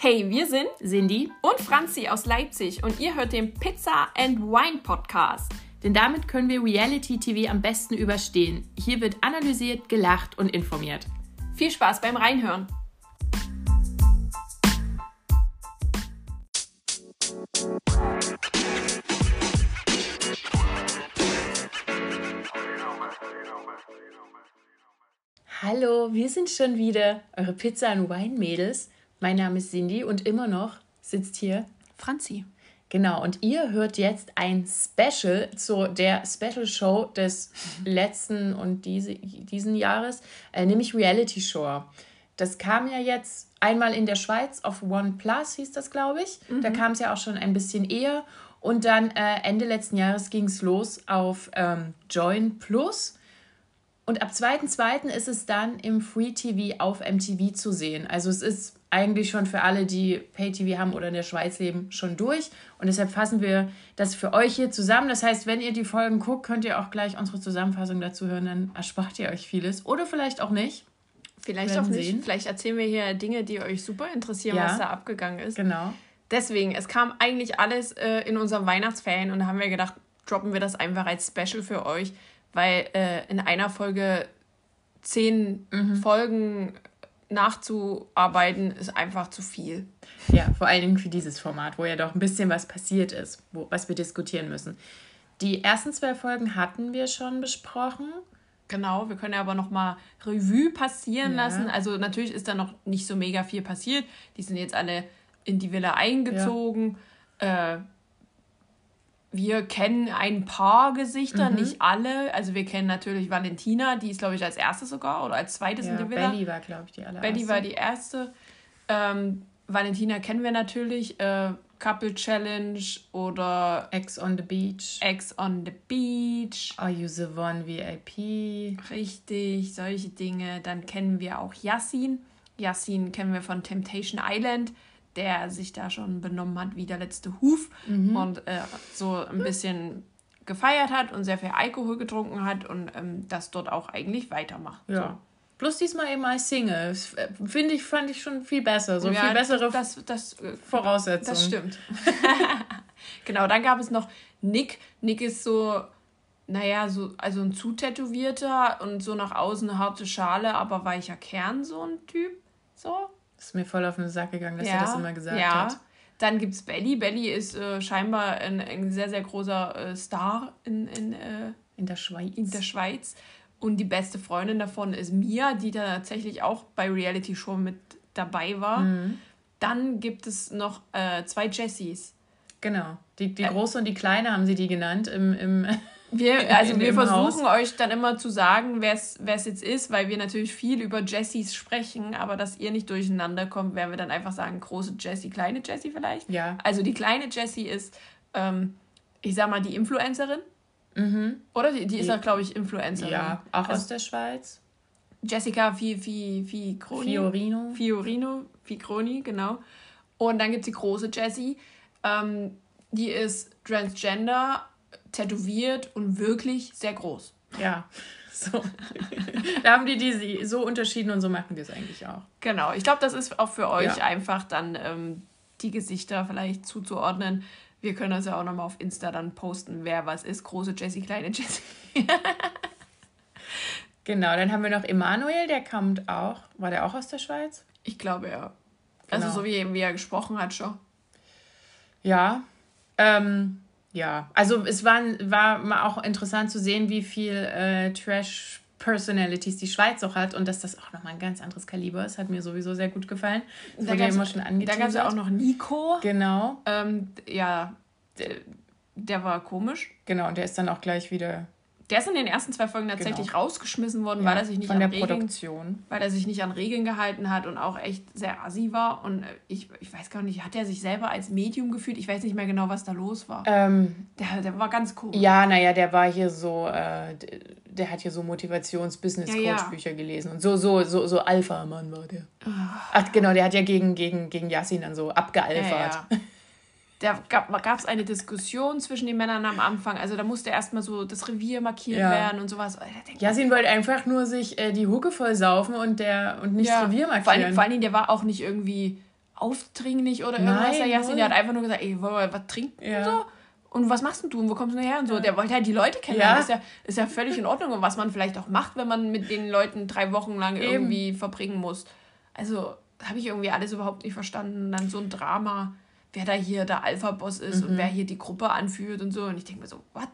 Hey, wir sind Cindy und Franzi aus Leipzig und ihr hört den Pizza and Wine Podcast. Denn damit können wir Reality TV am besten überstehen. Hier wird analysiert, gelacht und informiert. Viel Spaß beim Reinhören. Hallo, wir sind schon wieder eure Pizza and Wine Mädels. Mein Name ist Cindy und immer noch sitzt hier Franzi. Genau, und ihr hört jetzt ein Special zu der Special Show des letzten und diese, diesen Jahres, äh, nämlich Reality Show. Das kam ja jetzt einmal in der Schweiz auf One Plus, hieß das, glaube ich. Mhm. Da kam es ja auch schon ein bisschen eher. Und dann äh, Ende letzten Jahres ging es los auf ähm, Join Plus. Und ab 2.2. ist es dann im Free TV auf MTV zu sehen. Also es ist eigentlich schon für alle, die Pay-TV haben oder in der Schweiz leben, schon durch. Und deshalb fassen wir das für euch hier zusammen. Das heißt, wenn ihr die Folgen guckt, könnt ihr auch gleich unsere Zusammenfassung dazu hören. Dann erspart ihr euch vieles. Oder vielleicht auch nicht. Vielleicht auch nicht. Sehen. Vielleicht erzählen wir hier Dinge, die euch super interessieren, ja, was da abgegangen ist. Genau. Deswegen, es kam eigentlich alles äh, in unserem Weihnachtsferien und da haben wir gedacht, droppen wir das einfach als Special für euch, weil äh, in einer Folge zehn mhm. Folgen nachzuarbeiten, ist einfach zu viel. Ja, vor allen Dingen für dieses Format, wo ja doch ein bisschen was passiert ist, wo, was wir diskutieren müssen. Die ersten zwei Folgen hatten wir schon besprochen. Genau, wir können ja aber noch mal Revue passieren ja. lassen. Also natürlich ist da noch nicht so mega viel passiert. Die sind jetzt alle in die Villa eingezogen. Ja. Äh, wir kennen ein paar Gesichter, mhm. nicht alle. Also wir kennen natürlich Valentina, die ist, glaube ich, als erste sogar oder als zweites ja, in der Villa. Belly war, glaube ich, die allererste. Belly war die erste. Ähm, Valentina kennen wir natürlich. Äh, Couple Challenge oder Ex on the Beach. Ex on the Beach. Are You the One VIP? Richtig, solche Dinge. Dann kennen wir auch Yassin. Yassin kennen wir von Temptation Island der sich da schon benommen hat wie der letzte Huf mhm. und äh, so ein bisschen gefeiert hat und sehr viel Alkohol getrunken hat und ähm, das dort auch eigentlich weitermacht. Ja. So. Plus diesmal eben als Single. Äh, finde ich, fand ich schon viel besser. So ja, viel bessere das, das, äh, Voraussetzungen. Das stimmt. genau, dann gab es noch Nick. Nick ist so, naja, so, also ein zu tätowierter und so nach außen eine harte Schale, aber weicher Kern, so ein Typ. So. Ist mir voll auf den Sack gegangen, dass ja, er das immer gesagt ja. hat. Dann gibt es Belly. Belly ist äh, scheinbar ein, ein, sehr, sehr großer äh, Star in, in, äh, in, der Schweiz. in der Schweiz. Und die beste Freundin davon ist Mia, die da tatsächlich auch bei Reality Show mit dabei war. Mhm. Dann gibt es noch äh, zwei Jessies. Genau. Die, die große und die kleine haben sie die genannt im, im wir, also wir versuchen Haus. euch dann immer zu sagen, wer es jetzt ist, weil wir natürlich viel über Jessies sprechen, aber dass ihr nicht durcheinander kommt, werden wir dann einfach sagen, große Jessie, kleine Jessie vielleicht. Ja. Also die kleine Jessie ist, ähm, ich sag mal, die Influencerin. Mhm. Oder? Die, die ist ja, glaube ich, Influencerin. Ja, auch also, aus der Schweiz. Jessica Fi, Fi, Fi Fiorino. Fiorino, Ficroni, genau. Und dann gibt es die große Jessie. Ähm, die ist Transgender tätowiert und wirklich sehr groß. Ja. So. da haben die die so unterschieden und so machen wir es eigentlich auch. Genau. Ich glaube, das ist auch für euch ja. einfach dann ähm, die Gesichter vielleicht zuzuordnen. Wir können das ja auch nochmal auf Insta dann posten, wer was ist. Große Jessie, kleine Jessie. genau, dann haben wir noch Emanuel, der kommt auch. War der auch aus der Schweiz? Ich glaube ja. Also genau. Also so wie, wie er gesprochen hat schon. Ja. Ähm, ja, also es war, war mal auch interessant zu sehen, wie viel äh, Trash Personalities die Schweiz auch hat und dass das auch nochmal ein ganz anderes Kaliber ist, hat mir sowieso sehr gut gefallen. Das da wurde ja immer schon Da gab es ja auch noch Nico. Genau. Ähm, ja, der, der war komisch. Genau, und der ist dann auch gleich wieder der ist in den ersten zwei Folgen tatsächlich genau. rausgeschmissen worden, ja, weil er sich nicht an Regeln, Produktion. weil er sich nicht an Regeln gehalten hat und auch echt sehr assi war. Und äh, ich, ich weiß gar nicht, hat er sich selber als Medium gefühlt? Ich weiß nicht mehr genau, was da los war. Ähm, der, der war ganz komisch. Ja, naja, der war hier so, äh, der hat hier so Motivations-Business-Coach-Bücher ja, ja. gelesen. Und so, so, so, so Alpha-Mann war der. Ach. Ach, genau, der hat ja gegen, gegen, gegen Yassin dann so abgealfert. Da gab es eine Diskussion zwischen den Männern am Anfang. Also da musste erstmal so das Revier markiert ja. werden und sowas. Jasin wollte einfach nur sich äh, die Hucke voll saufen und, der, und nicht ja. das Revier markieren. Vor allen, vor Dingen, der war auch nicht irgendwie aufdringlich oder irgendwas. Nein, der, der hat einfach nur gesagt, ey, wollen wir was trinken ja. und so? Und was machst du und wo kommst du her und so? Der wollte halt die Leute kennenlernen. Ja. Ist, ja, ist ja völlig in Ordnung und was man vielleicht auch macht, wenn man mit den Leuten drei Wochen lang Eben. irgendwie verbringen muss. Also habe ich irgendwie alles überhaupt nicht verstanden. dann so ein Drama, wer da hier der Alpha-Boss ist mhm. und wer hier die Gruppe anführt und so. Und ich denke mir so, what?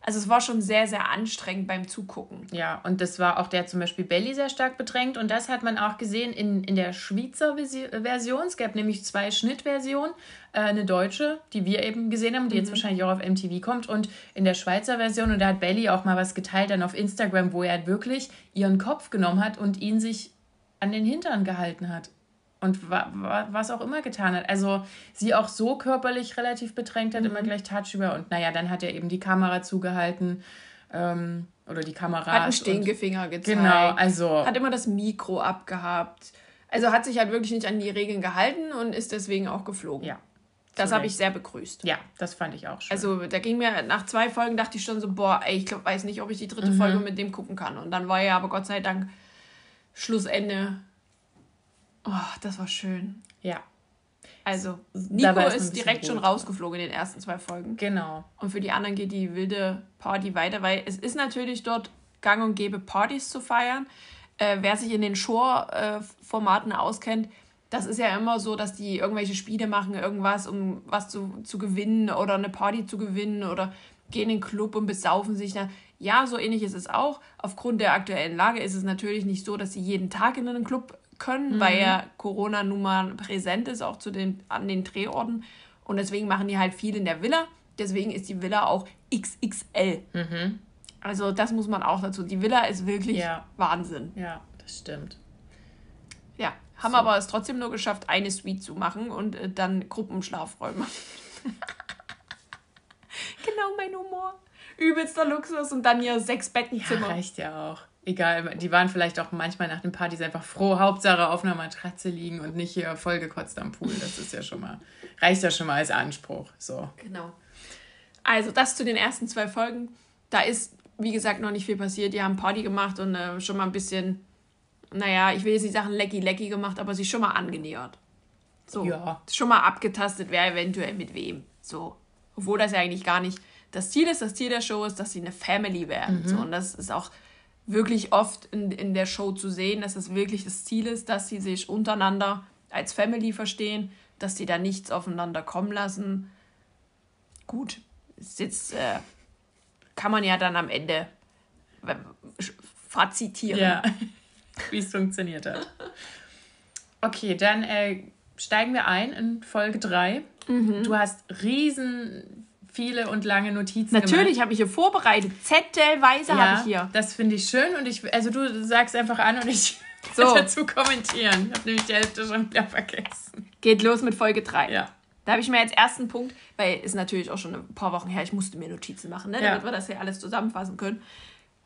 Also es war schon sehr, sehr anstrengend beim Zugucken. Ja, und das war auch der zum Beispiel Belly sehr stark bedrängt. Und das hat man auch gesehen in, in der Schweizer Version. Es gab nämlich zwei Schnittversionen. Äh, eine deutsche, die wir eben gesehen haben, die mhm. jetzt wahrscheinlich auch auf MTV kommt. Und in der Schweizer Version, und da hat Belly auch mal was geteilt dann auf Instagram, wo er halt wirklich ihren Kopf genommen hat und ihn sich an den Hintern gehalten hat und wa wa was auch immer getan hat. Also sie auch so körperlich relativ bedrängt hat, mhm. immer gleich tagsüber. Und naja, dann hat er eben die Kamera zugehalten. Ähm, oder die Kamera. Hat einen Stinkefinger gezeigt. Genau, also. Hat immer das Mikro abgehabt. Also hat sich halt wirklich nicht an die Regeln gehalten und ist deswegen auch geflogen. Ja. Das habe ich sehr begrüßt. Ja, das fand ich auch schön. Also da ging mir nach zwei Folgen dachte ich schon so, boah, ey, ich glaub, weiß nicht, ob ich die dritte mhm. Folge mit dem gucken kann. Und dann war ja aber Gott sei Dank Schlussende Oh, das war schön. Ja. Also, Nico ist, ist direkt schon rausgeflogen in den ersten zwei Folgen. Genau. Und für die anderen geht die wilde Party weiter, weil es ist natürlich dort gang und gäbe, Partys zu feiern. Äh, wer sich in den Shore-Formaten auskennt, das ist ja immer so, dass die irgendwelche Spiele machen, irgendwas, um was zu, zu gewinnen oder eine Party zu gewinnen oder gehen in den Club und besaufen sich. dann. Ja, so ähnlich ist es auch. Aufgrund der aktuellen Lage ist es natürlich nicht so, dass sie jeden Tag in einen Club können, mhm. weil ja Corona nun mal präsent ist, auch zu den, an den Drehorten. Und deswegen machen die halt viel in der Villa. Deswegen ist die Villa auch XXL. Mhm. Also das muss man auch dazu. Die Villa ist wirklich ja. Wahnsinn. Ja, das stimmt. Ja, haben so. aber es trotzdem nur geschafft, eine Suite zu machen und äh, dann Gruppenschlafräume. genau mein Humor. Übelster Luxus und dann hier sechs Bettenzimmer. Ja, reicht ja auch egal, die waren vielleicht auch manchmal nach den Partys einfach froh, Hauptsache auf einer Matratze liegen und nicht hier vollgekotzt am Pool. Das ist ja schon mal, reicht ja schon mal als Anspruch. So. Genau. Also das zu den ersten zwei Folgen. Da ist, wie gesagt, noch nicht viel passiert. Die haben Party gemacht und äh, schon mal ein bisschen, naja, ich will jetzt nicht sagen lecky lecky gemacht, aber sich schon mal angenähert. So. Ja. Schon mal abgetastet, wer eventuell mit wem. So. Obwohl das ja eigentlich gar nicht das Ziel ist. Das Ziel der Show ist, dass sie eine Family werden. Mhm. So. Und das ist auch wirklich oft in, in der Show zu sehen, dass es wirklich das Ziel ist, dass sie sich untereinander als Family verstehen, dass sie da nichts aufeinander kommen lassen. Gut, ist jetzt äh, kann man ja dann am Ende äh, fazitieren. Ja, wie es funktioniert hat. Okay, dann äh, steigen wir ein in Folge 3. Mhm. Du hast riesen viele und lange Notizen Natürlich habe ich hier vorbereitet. Zettelweise ja, habe ich hier. Das finde ich schön und ich, also du sagst einfach an und ich so. dazu kommentieren. Ich habe nämlich die Hälfte schon wieder vergessen. Geht los mit Folge 3. Ja. Da habe ich mir als ersten Punkt, weil es natürlich auch schon ein paar Wochen her, ich musste mir Notizen machen, ne, damit ja. wir das hier alles zusammenfassen können,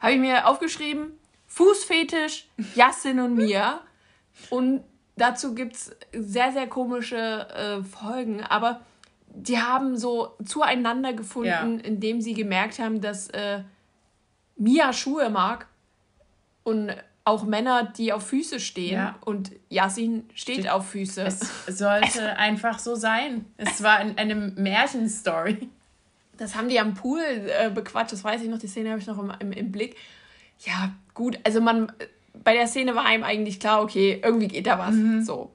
habe ich mir aufgeschrieben, Fußfetisch, Jassin und Mia. Und dazu gibt es sehr, sehr komische äh, Folgen, aber die haben so zueinander gefunden, ja. indem sie gemerkt haben, dass äh, Mia Schuhe mag und auch Männer, die auf Füße stehen. Ja. Und Yasin steht Ste auf Füße. Es sollte einfach so sein. Es war in, eine Märchenstory. Das haben die am Pool äh, bequatscht, das weiß ich noch, die Szene habe ich noch im, im, im Blick. Ja, gut, also man, bei der Szene war einem eigentlich klar, okay, irgendwie geht da was. Mhm. So.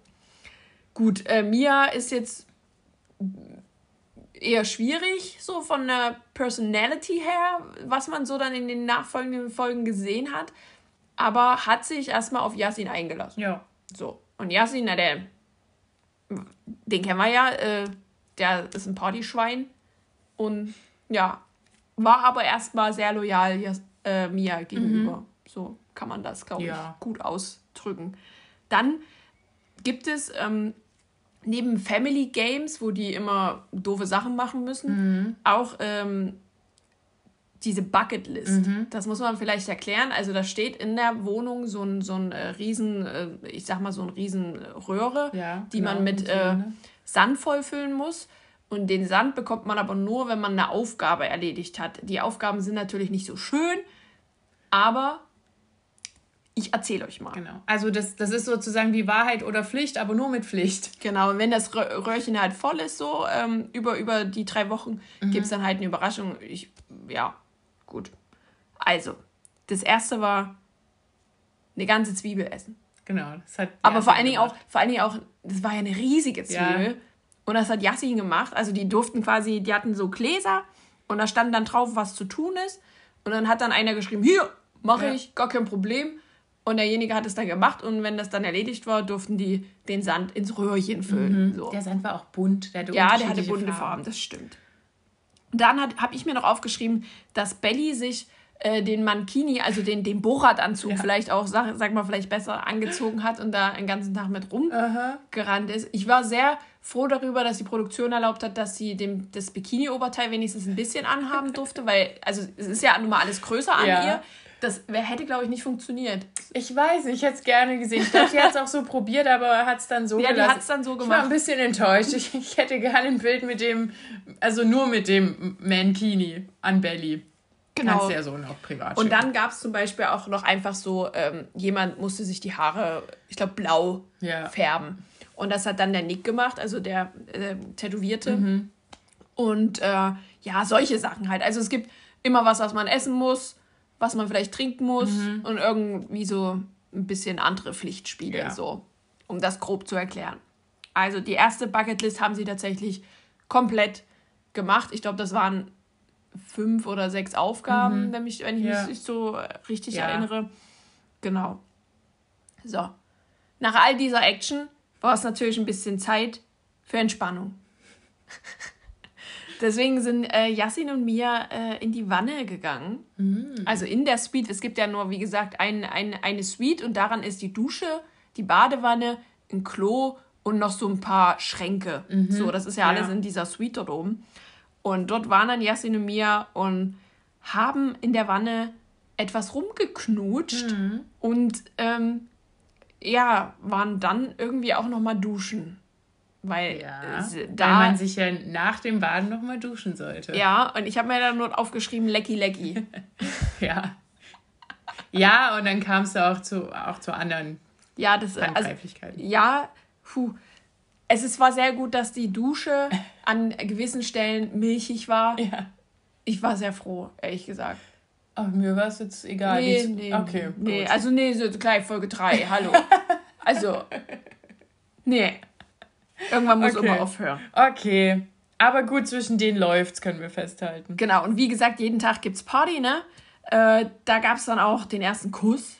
Gut, äh, Mia ist jetzt eher schwierig, so von der Personality her, was man so dann in den nachfolgenden Folgen gesehen hat. Aber hat sich erstmal auf Yasin eingelassen. Ja. So. Und Yasin, na, der, den kennen wir ja, äh, der ist ein Partyschwein. Und ja, war aber erstmal sehr loyal äh, Mia gegenüber. Mhm. So kann man das, glaube ja. ich, gut ausdrücken. Dann gibt es ähm, neben Family Games, wo die immer doofe Sachen machen müssen, mhm. auch ähm, diese Bucketlist. Mhm. Das muss man vielleicht erklären. Also da steht in der Wohnung so ein, so ein äh, riesen, äh, ich sag mal so ein riesen Röhre, ja, die genau, man mit äh, Sand vollfüllen muss. Und den Sand bekommt man aber nur, wenn man eine Aufgabe erledigt hat. Die Aufgaben sind natürlich nicht so schön, aber ich erzähle euch mal. Genau. Also das, das ist sozusagen wie Wahrheit oder Pflicht, aber nur mit Pflicht. Genau, und wenn das Röhrchen halt voll ist, so ähm, über, über die drei Wochen, mhm. gibt es dann halt eine Überraschung. Ich, ja, gut. Also, das erste war eine ganze Zwiebel essen. Genau. Das hat Aber vor allen, Dingen auch, vor allen Dingen auch, das war ja eine riesige Zwiebel. Ja. Und das hat Yassin gemacht. Also die durften quasi, die hatten so Gläser und da stand dann drauf, was zu tun ist. Und dann hat dann einer geschrieben, hier, mache ja. ich, gar kein Problem. Und derjenige hat es dann gemacht und wenn das dann erledigt war, durften die den Sand ins Röhrchen füllen. Mhm. So. Der Sand war auch bunt. Der hatte ja, der hatte bunte Farben. Farben, das stimmt. Dann habe ich mir noch aufgeschrieben, dass Belly sich äh, den Mankini, also den, den Borat-Anzug ja. vielleicht auch, sag, sag mal, vielleicht besser angezogen hat und da den ganzen Tag mit rumgerannt ist. Ich war sehr froh darüber, dass die Produktion erlaubt hat, dass sie dem, das Bikini-Oberteil wenigstens ein bisschen anhaben durfte, weil, also es ist ja nun mal alles größer an ja. ihr. Das hätte, glaube ich, nicht funktioniert. Ich weiß, ich hätte es gerne gesehen. Ich glaube, sie hat es auch so probiert, aber hat es dann so Ja, die hat es dann so gemacht. Ich war ein bisschen enttäuscht. Ich, ich hätte gerne ein Bild mit dem, also nur mit dem Mankini an Belly. Genau. Kannst du ja so noch privat Und dann gab es zum Beispiel auch noch einfach so, ähm, jemand musste sich die Haare, ich glaube, blau ja. färben. Und das hat dann der Nick gemacht, also der äh, Tätowierte. Mhm. Und äh, ja, solche Sachen halt. Also es gibt immer was, was man essen muss was man vielleicht trinken muss mhm. und irgendwie so ein bisschen andere Pflichtspiele, ja. so, um das grob zu erklären. Also die erste Bucketlist haben sie tatsächlich komplett gemacht. Ich glaube, das waren fünf oder sechs Aufgaben, mhm. wenn, mich, wenn ich ja. mich so richtig ja. erinnere. Genau. So. Nach all dieser Action war es natürlich ein bisschen Zeit für Entspannung. Deswegen sind äh, Yassin und Mia äh, in die Wanne gegangen. Mhm. Also in der Suite. Es gibt ja nur, wie gesagt, ein, ein, eine Suite und daran ist die Dusche, die Badewanne, ein Klo und noch so ein paar Schränke. Mhm. So, das ist ja, ja alles in dieser Suite dort oben. Und dort waren dann Yassin und Mia und haben in der Wanne etwas rumgeknutscht mhm. und ähm, ja, waren dann irgendwie auch noch mal duschen. Weil, ja, da, weil man sich ja nach dem Baden nochmal duschen sollte. Ja, und ich habe mir dann nur aufgeschrieben, lecky lecky. ja. Ja, und dann kamst du auch zu, auch zu anderen ja, das, also, ja, puh. Es ist, war sehr gut, dass die Dusche an gewissen Stellen milchig war. Ja. Ich war sehr froh, ehrlich gesagt. Aber mir war es jetzt egal. Nee, nee, okay, nee, gut. also nee, so gleich Folge 3, hallo. also, nee. Irgendwann muss okay. immer aufhören. Okay. Aber gut, zwischen denen läuft's, können wir festhalten. Genau, und wie gesagt, jeden Tag gibt's Party, ne? Äh, da gab's dann auch den ersten Kuss.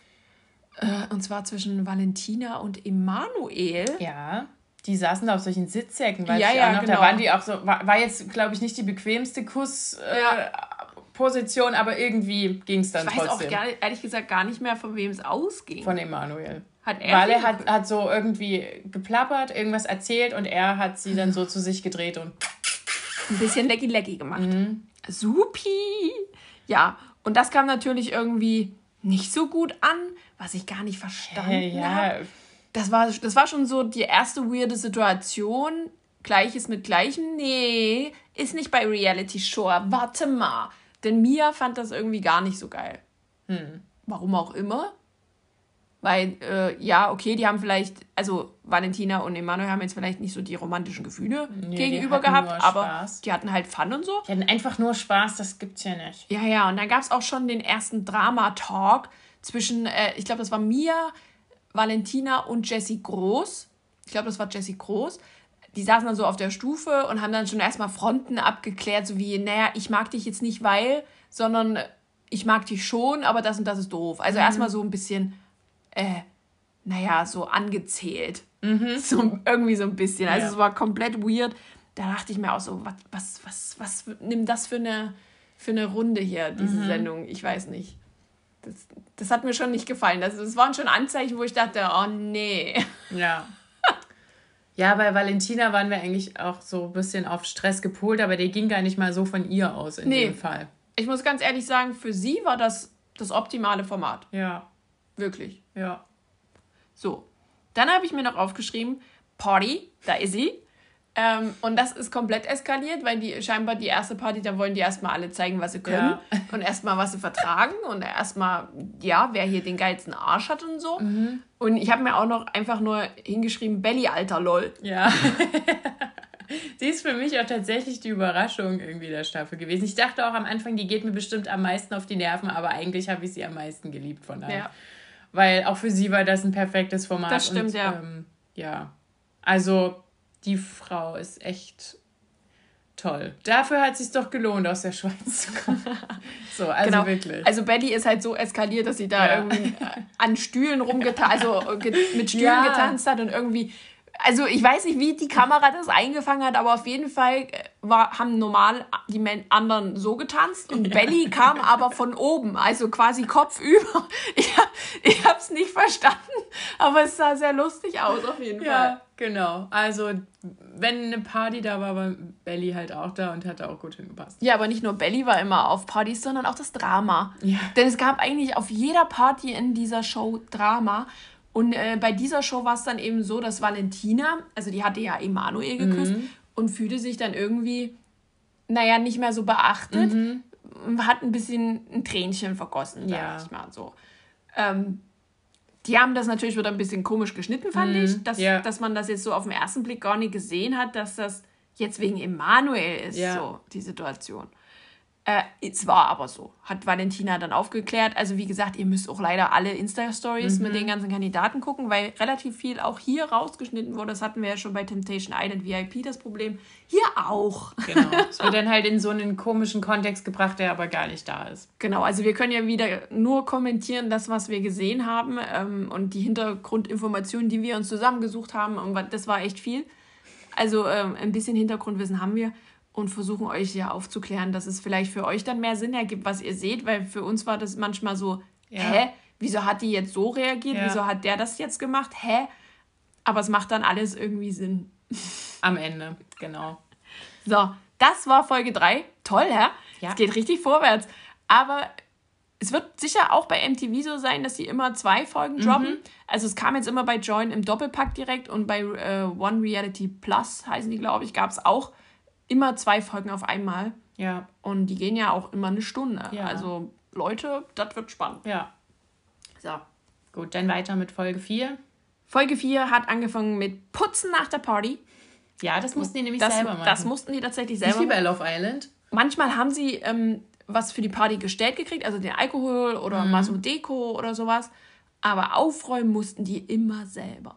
Äh, und zwar zwischen Valentina und Emanuel. Ja. Die saßen da auf solchen Sitzsäcken, weil ja, ja, noch, genau. da waren die auch so, war, war jetzt, glaube ich, nicht die bequemste Kussposition, äh, aber irgendwie ging es dann ich weiß trotzdem. auch gar, ehrlich gesagt gar nicht mehr, von wem es ausging. Von Emanuel. Hat er Weil er hat, hat so irgendwie geplappert, irgendwas erzählt und er hat sie dann so zu sich gedreht und ein bisschen lecky lecky gemacht. Mhm. Supi! Ja, und das kam natürlich irgendwie nicht so gut an, was ich gar nicht verstanden hey, ja. habe. Das war, das war schon so die erste weirde Situation. Gleiches mit Gleichem? Nee, ist nicht bei Reality Show. Warte mal. Denn Mia fand das irgendwie gar nicht so geil. Hm. Warum auch immer. Weil, äh, ja, okay, die haben vielleicht, also Valentina und Emanuel haben jetzt vielleicht nicht so die romantischen Gefühle nee, gegenüber gehabt, aber die hatten halt Fun und so. Die hatten einfach nur Spaß, das gibt's ja nicht. Ja, ja, und dann gab es auch schon den ersten Drama-Talk zwischen, äh, ich glaube, das war Mia, Valentina und Jessie Groß. Ich glaube, das war Jessie Groß. Die saßen dann so auf der Stufe und haben dann schon erstmal Fronten abgeklärt, so wie, naja, ich mag dich jetzt nicht, weil, sondern ich mag dich schon, aber das und das ist doof. Also mhm. erstmal so ein bisschen äh, naja, so angezählt. Mhm. So, irgendwie so ein bisschen. Also ja. es war komplett weird. Da dachte ich mir auch so, was, was, was, was nimmt das für eine, für eine Runde hier, diese mhm. Sendung? Ich weiß nicht. Das, das hat mir schon nicht gefallen. Das, das waren schon Anzeichen, wo ich dachte, oh nee. Ja. Ja, bei Valentina waren wir eigentlich auch so ein bisschen auf Stress gepolt, aber der ging gar nicht mal so von ihr aus in nee. dem Fall. Ich muss ganz ehrlich sagen, für sie war das das optimale Format. Ja. Wirklich. Ja. So. Dann habe ich mir noch aufgeschrieben, Party, da ist sie. Ähm, und das ist komplett eskaliert, weil die scheinbar die erste Party, da wollen die erstmal alle zeigen, was sie können. Ja. Und erstmal, was sie vertragen. Und erstmal, ja, wer hier den geilsten Arsch hat und so. Mhm. Und ich habe mir auch noch einfach nur hingeschrieben, Belly, alter LOL. Ja. Sie ist für mich auch tatsächlich die Überraschung irgendwie der Staffel gewesen. Ich dachte auch am Anfang, die geht mir bestimmt am meisten auf die Nerven, aber eigentlich habe ich sie am meisten geliebt von allen. Ja. Weil auch für sie war das ein perfektes Format. Das stimmt, und, ja. Ähm, ja. Also die Frau ist echt toll. Dafür hat es sich doch gelohnt, aus der Schweiz zu kommen. so, also genau. wirklich. Also Betty ist halt so eskaliert, dass sie da ja. irgendwie an Stühlen rumgetan, also mit Stühlen ja. getanzt hat und irgendwie also ich weiß nicht, wie die Kamera das eingefangen hat, aber auf jeden Fall äh, war, haben normal die anderen so getanzt und ja. Belly kam aber von oben, also quasi kopfüber. Ich, ich habe es nicht verstanden, aber es sah sehr lustig aus auf jeden ja, Fall. Genau, also wenn eine Party da war, war Belly halt auch da und hat auch gut hingepasst. Ja, aber nicht nur Belly war immer auf Partys, sondern auch das Drama. Ja. Denn es gab eigentlich auf jeder Party in dieser Show Drama. Und äh, bei dieser Show war es dann eben so, dass Valentina, also die hatte ja Emanuel geküsst mhm. und fühlte sich dann irgendwie, naja, nicht mehr so beachtet, mhm. hat ein bisschen ein Tränchen vergossen, ja. sag ich mal so. Ähm, die haben das natürlich wieder ein bisschen komisch geschnitten, fand mhm. ich, dass, ja. dass man das jetzt so auf den ersten Blick gar nicht gesehen hat, dass das jetzt wegen Emanuel ist, ja. so die Situation. Äh, es war aber so, hat Valentina dann aufgeklärt. Also wie gesagt, ihr müsst auch leider alle Insta-Stories mhm. mit den ganzen Kandidaten gucken, weil relativ viel auch hier rausgeschnitten wurde. Das hatten wir ja schon bei Temptation Island VIP das Problem. Hier auch. Genau. Es wird dann halt in so einen komischen Kontext gebracht, der aber gar nicht da ist. Genau, also wir können ja wieder nur kommentieren, das, was wir gesehen haben ähm, und die Hintergrundinformationen, die wir uns zusammengesucht haben. Und das war echt viel. Also ähm, ein bisschen Hintergrundwissen haben wir und versuchen euch ja aufzuklären, dass es vielleicht für euch dann mehr Sinn ergibt, was ihr seht, weil für uns war das manchmal so, ja. hä, wieso hat die jetzt so reagiert, ja. wieso hat der das jetzt gemacht, hä? Aber es macht dann alles irgendwie Sinn. Am Ende, genau. So, das war Folge 3. Toll, hä? Ja. Es geht richtig vorwärts. Aber es wird sicher auch bei MTV so sein, dass sie immer zwei Folgen droppen. Mhm. Also es kam jetzt immer bei Join im Doppelpack direkt und bei äh, One Reality Plus heißen die, glaube ich, gab es auch immer zwei Folgen auf einmal. Ja. Und die gehen ja auch immer eine Stunde. Ja. Also, Leute, das wird spannend. Ja. So. Gut, dann weiter mit Folge 4. Folge 4 hat angefangen mit Putzen nach der Party. Ja, das mussten die nämlich das, selber machen. Das mussten die tatsächlich selber machen. Nicht wie bei Love Island. Manchmal haben sie ähm, was für die Party gestellt gekriegt, also den Alkohol oder mhm. mal so Deko oder sowas. Aber aufräumen mussten die immer selber.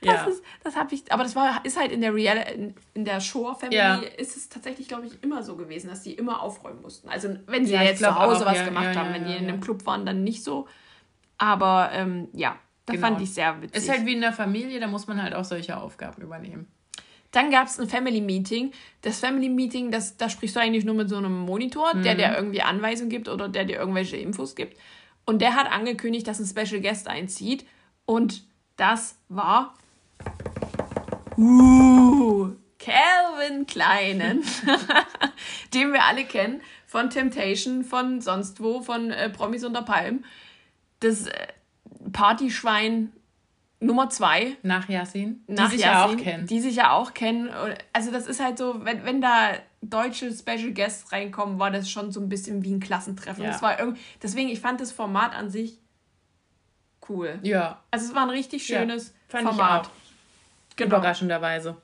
Das ja. ist, das habe ich, aber das war, ist halt in der Real, in, in der Shore Family ja. ist es tatsächlich, glaube ich, immer so gewesen, dass die immer aufräumen mussten. Also wenn sie ja, jetzt zu Hause auch, was gemacht haben, wenn die in einem Club waren, dann nicht so. Aber ähm, ja, da genau. fand ich sehr witzig. Ist halt wie in der Familie, da muss man halt auch solche Aufgaben übernehmen. Dann gab es ein Family Meeting. Das Family Meeting, das, da sprichst du eigentlich nur mit so einem Monitor, mhm. der dir irgendwie Anweisungen gibt oder der dir irgendwelche Infos gibt. Und der hat angekündigt, dass ein Special Guest einzieht. Und das war Uh, Calvin Kleinen, den wir alle kennen, von Temptation, von sonst wo, von äh, Promis unter Palm. Das äh, Partyschwein Nummer zwei. Nach Yasin. Die sich Yasin, ja auch kennen. Die sich ja auch kennen. Also das ist halt so, wenn, wenn da deutsche Special Guests reinkommen, war das schon so ein bisschen wie ein Klassentreffen. Ja. Das war irgendwie, deswegen, ich fand das Format an sich cool. Ja. Also es war ein richtig schönes ja, Format. Genau. Überraschenderweise.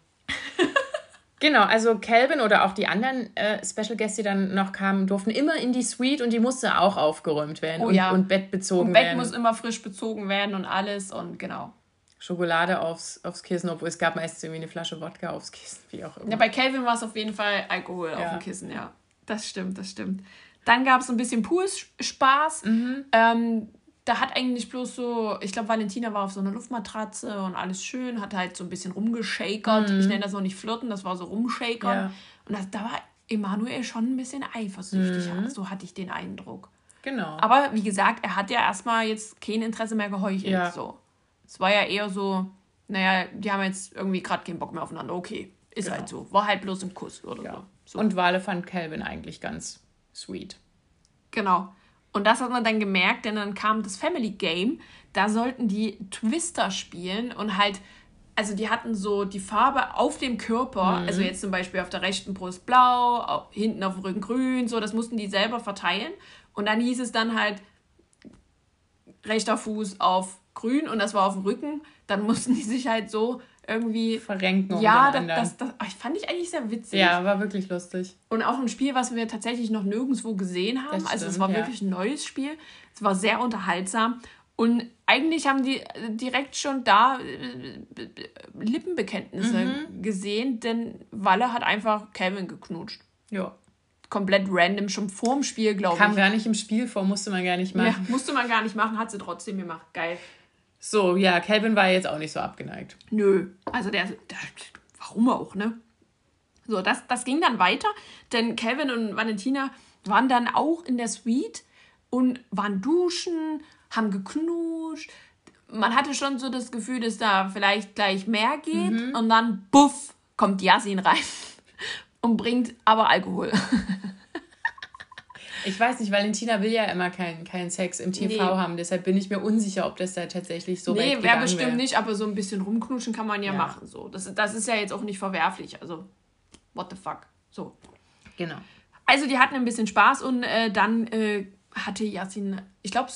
genau, also Calvin oder auch die anderen äh, Special Guests, die dann noch kamen, durften immer in die Suite und die musste auch aufgeräumt werden oh, und, ja. und Bett bezogen und Bett werden. Bett muss immer frisch bezogen werden und alles und genau. Schokolade aufs, aufs Kissen, obwohl es gab meistens irgendwie eine Flasche Wodka aufs Kissen, wie auch immer. Ja, bei Calvin war es auf jeden Fall Alkohol ja. auf dem Kissen, ja. Das stimmt, das stimmt. Dann gab es ein bisschen Poolspaß. Mhm. Ähm, da hat eigentlich bloß so, ich glaube, Valentina war auf so einer Luftmatratze und alles schön, hat halt so ein bisschen rumgeschakert. Mhm. Ich nenne das noch nicht flirten, das war so rumschakern. Ja. Und das, da war Emanuel schon ein bisschen eifersüchtig, mhm. so hatte ich den Eindruck. Genau. Aber wie gesagt, er hat ja erstmal jetzt kein Interesse mehr geheuchelt. Ja. So. Es war ja eher so, naja, die haben jetzt irgendwie gerade keinen Bock mehr aufeinander. Okay, ist genau. halt so. War halt bloß ein Kuss oder ja. so. Und Wale fand Calvin eigentlich ganz sweet. Genau. Und das hat man dann gemerkt, denn dann kam das Family Game. Da sollten die Twister spielen und halt also die hatten so die Farbe auf dem Körper, mhm. also jetzt zum Beispiel auf der rechten Brust blau, auf, hinten auf dem Rücken grün, so, das mussten die selber verteilen. Und dann hieß es dann halt rechter Fuß auf grün und das war auf dem Rücken. Dann mussten die sich halt so irgendwie verrenken. Um ja, das, das, das, das, fand ich eigentlich sehr witzig. Ja, war wirklich lustig. Und auch ein Spiel, was wir tatsächlich noch nirgendwo gesehen haben. Stimmt, also es war ja. wirklich ein neues Spiel. Es war sehr unterhaltsam. Und eigentlich haben die äh, direkt schon da äh, Lippenbekenntnisse mhm. gesehen, denn Walle hat einfach Calvin geknutscht. Ja. Komplett random, schon vorm Spiel, glaube ich. Kam gar nicht im Spiel vor, musste man gar nicht machen. Ja, musste man gar nicht machen, hat sie trotzdem gemacht. Geil. So, ja, Calvin war jetzt auch nicht so abgeneigt. Nö, also der, der warum auch, ne? So, das, das ging dann weiter, denn Calvin und Valentina waren dann auch in der Suite und waren duschen, haben geknutscht. Man hatte schon so das Gefühl, dass da vielleicht gleich mehr geht mhm. und dann, buff, kommt Yasin rein und bringt aber Alkohol. Ich weiß nicht, Valentina will ja immer keinen kein Sex im TV nee. haben, deshalb bin ich mir unsicher, ob das da tatsächlich so Nee, wäre bestimmt wär. nicht, aber so ein bisschen rumknutschen kann man ja, ja, machen. So. Das, das ist ja jetzt auch nicht verwerflich. Also, what the fuck. So. Genau. Also, die hatten ein bisschen Spaß und äh, dann äh, hatte Yasin, ich glaube,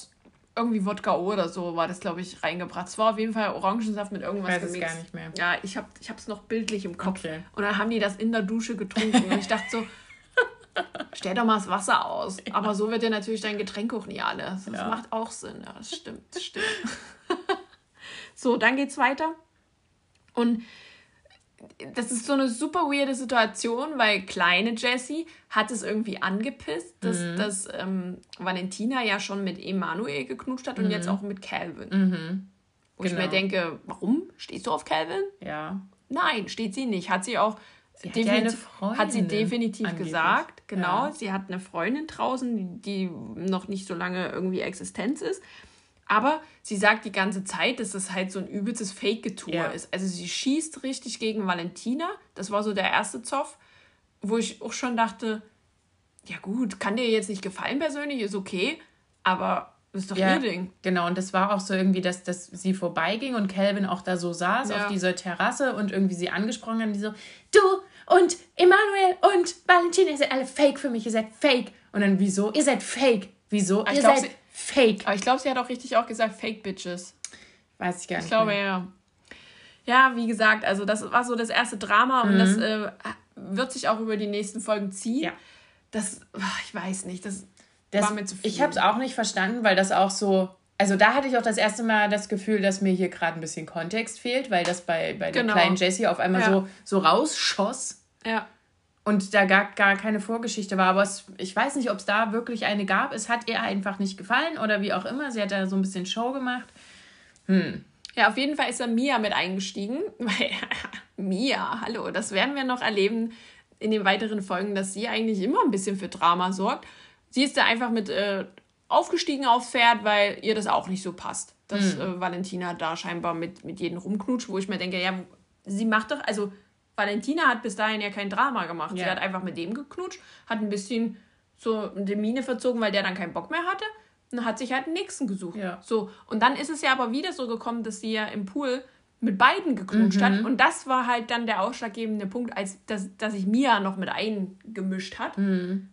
irgendwie Wodka oder so war das, glaube ich, reingebracht. Es war auf jeden Fall Orangensaft mit irgendwas ich weiß gemixt. Es gar nicht mehr. Ja, ich habe es noch bildlich im Kopf. Okay. Und dann haben die das in der Dusche getrunken. und ich dachte so, Stell doch mal das Wasser aus. Ja. Aber so wird ja natürlich dein Getränk auch nie alles. Das ja. macht auch Sinn. Ja, das stimmt, das stimmt. so, dann geht's weiter. Und das ist so eine super weirde Situation, weil kleine Jessie hat es irgendwie angepisst, dass, mhm. dass ähm, Valentina ja schon mit Emanuel geknutscht hat und mhm. jetzt auch mit Calvin. Mhm. Wo genau. ich mir genau. denke, warum? Stehst du auf Calvin? Ja. Nein, steht sie nicht. Hat sie auch Sie hat, ja hat, sie definitiv angeblich. gesagt, genau. Ja. Sie hat eine Freundin draußen, die noch nicht so lange irgendwie Existenz ist. Aber sie sagt die ganze Zeit, dass das halt so ein übelstes Fake-Getue ja. ist. Also sie schießt richtig gegen Valentina. Das war so der erste Zoff, wo ich auch schon dachte, ja gut, kann dir jetzt nicht gefallen persönlich, ist okay. Aber das ist doch ja, ihr Ding. Genau, und das war auch so irgendwie, dass, dass sie vorbeiging und Calvin auch da so saß ja. auf dieser Terrasse und irgendwie sie angesprochen hat, die so, du und Emanuel und Valentina, ihr seid alle fake für mich, ihr seid fake. Und dann, wieso? Ihr seid fake. Wieso? Aber ihr glaub, seid sie, fake. Aber ich glaube, sie hat auch richtig auch gesagt, fake Bitches. Weiß ich gar nicht. Ich glaube, mehr. ja. Ja, wie gesagt, also das war so das erste Drama mhm. und das äh, wird sich auch über die nächsten Folgen ziehen. Ja. Das, ich weiß nicht, das das, war mir zu viel. Ich habe es auch nicht verstanden, weil das auch so. Also da hatte ich auch das erste Mal das Gefühl, dass mir hier gerade ein bisschen Kontext fehlt, weil das bei, bei der genau. kleinen Jessie auf einmal ja. so, so rausschoss. Ja. Und da gar, gar keine Vorgeschichte war. Aber es, ich weiß nicht, ob es da wirklich eine gab. Es hat ihr einfach nicht gefallen oder wie auch immer. Sie hat da so ein bisschen Show gemacht. Hm. Ja, auf jeden Fall ist da Mia mit eingestiegen. Mia, hallo, das werden wir noch erleben in den weiteren Folgen, dass sie eigentlich immer ein bisschen für Drama sorgt. Sie ist da einfach mit äh, aufgestiegen aufs Pferd, weil ihr das auch nicht so passt. Dass mhm. äh, Valentina da scheinbar mit, mit jedem rumknutscht, wo ich mir denke, ja, sie macht doch, also Valentina hat bis dahin ja kein Drama gemacht. Ja. Sie hat einfach mit dem geknutscht, hat ein bisschen so die Mine verzogen, weil der dann keinen Bock mehr hatte und hat sich halt einen nächsten gesucht. Ja. So. Und dann ist es ja aber wieder so gekommen, dass sie ja im Pool mit beiden geknutscht mhm. hat. Und das war halt dann der ausschlaggebende Punkt, als dass, dass sich Mia noch mit eingemischt hat. Mhm.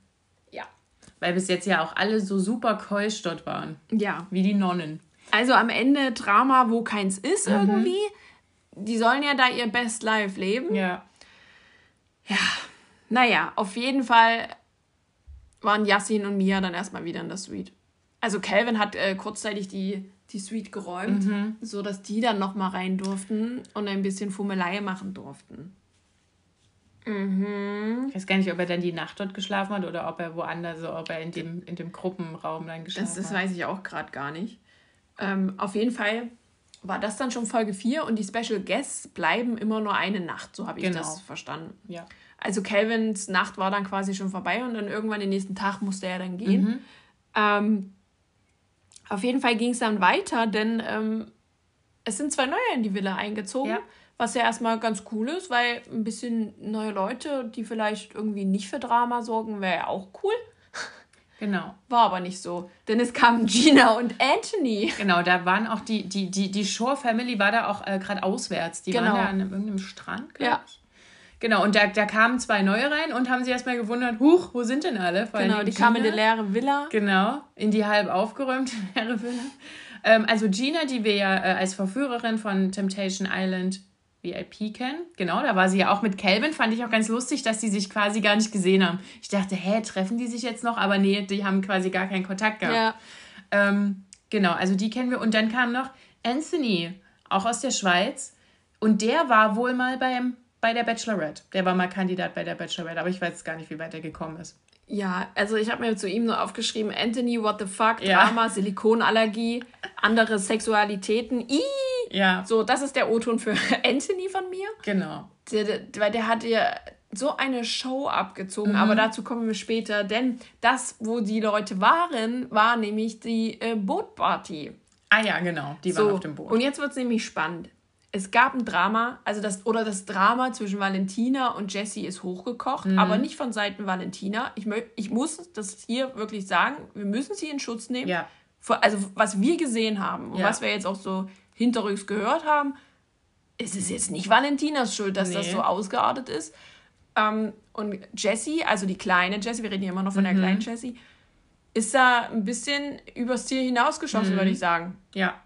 Weil bis jetzt ja auch alle so super keusch dort waren. Ja. Wie die Nonnen. Also am Ende Drama, wo keins ist mhm. irgendwie. Die sollen ja da ihr Best Life leben. Ja. Ja. Naja, auf jeden Fall waren Yassin und Mia dann erstmal wieder in der Suite. Also Calvin hat äh, kurzzeitig die, die Suite geräumt, mhm. sodass die dann nochmal rein durften und ein bisschen Fummelei machen durften. Mhm. Ich weiß gar nicht, ob er dann die Nacht dort geschlafen hat oder ob er woanders, so, ob er in dem, in dem Gruppenraum dann geschlafen das hat. Das weiß ich auch gerade gar nicht. Ähm, auf jeden Fall war das dann schon Folge 4 und die Special Guests bleiben immer nur eine Nacht, so habe ich genau. das verstanden. Ja. Also Calvins Nacht war dann quasi schon vorbei und dann irgendwann den nächsten Tag musste er dann gehen. Mhm. Ähm, auf jeden Fall ging es dann weiter, denn ähm, es sind zwei neue in die Villa eingezogen. Ja. Was ja erstmal ganz cool ist, weil ein bisschen neue Leute, die vielleicht irgendwie nicht für Drama sorgen, wäre ja auch cool. Genau. War aber nicht so. Denn es kamen Gina und Anthony. Genau, da waren auch die, die, die, die Shore Family war da auch äh, gerade auswärts. Die genau. waren da an irgendeinem Strand, ja. Ich. Genau, und da, da kamen zwei neue rein und haben sich erstmal gewundert, huch, wo sind denn alle? Vor genau, die Gina. kamen in die leere Villa. Genau, in die halb aufgeräumte leere Villa. Ähm, also Gina, die wir ja äh, als Verführerin von Temptation Island VIP kennen. Genau, da war sie ja auch mit Calvin. Fand ich auch ganz lustig, dass die sich quasi gar nicht gesehen haben. Ich dachte, hä, treffen die sich jetzt noch? Aber nee, die haben quasi gar keinen Kontakt gehabt. Ja. Ähm, genau, also die kennen wir. Und dann kam noch Anthony, auch aus der Schweiz. Und der war wohl mal beim, bei der Bachelorette. Der war mal Kandidat bei der Bachelorette, aber ich weiß gar nicht, wie weit er gekommen ist. Ja, also ich habe mir zu ihm nur aufgeschrieben, Anthony, what the fuck, Drama, ja. Silikonallergie, andere Sexualitäten, Ii! Ja. So, das ist der O-Ton für Anthony von mir. Genau. Der, der, weil der hat ja so eine Show abgezogen, mhm. aber dazu kommen wir später, denn das, wo die Leute waren, war nämlich die äh, Bootparty. Ah ja, genau, die so, waren auf dem Boot. Und jetzt wird es nämlich spannend. Es gab ein Drama, also das, oder das Drama zwischen Valentina und Jessie ist hochgekocht, mhm. aber nicht von Seiten Valentina. Ich, ich muss das hier wirklich sagen, wir müssen sie in Schutz nehmen. Ja. Also, was wir gesehen haben und ja. was wir jetzt auch so hinterrücks gehört haben, ist es jetzt nicht Valentinas Schuld, dass nee. das so ausgeartet ist. Ähm, und Jessie, also die kleine Jessie, wir reden hier immer noch von mhm. der kleinen Jessie, ist da ein bisschen übers Ziel hinausgeschossen, mhm. würde ich sagen. Ja.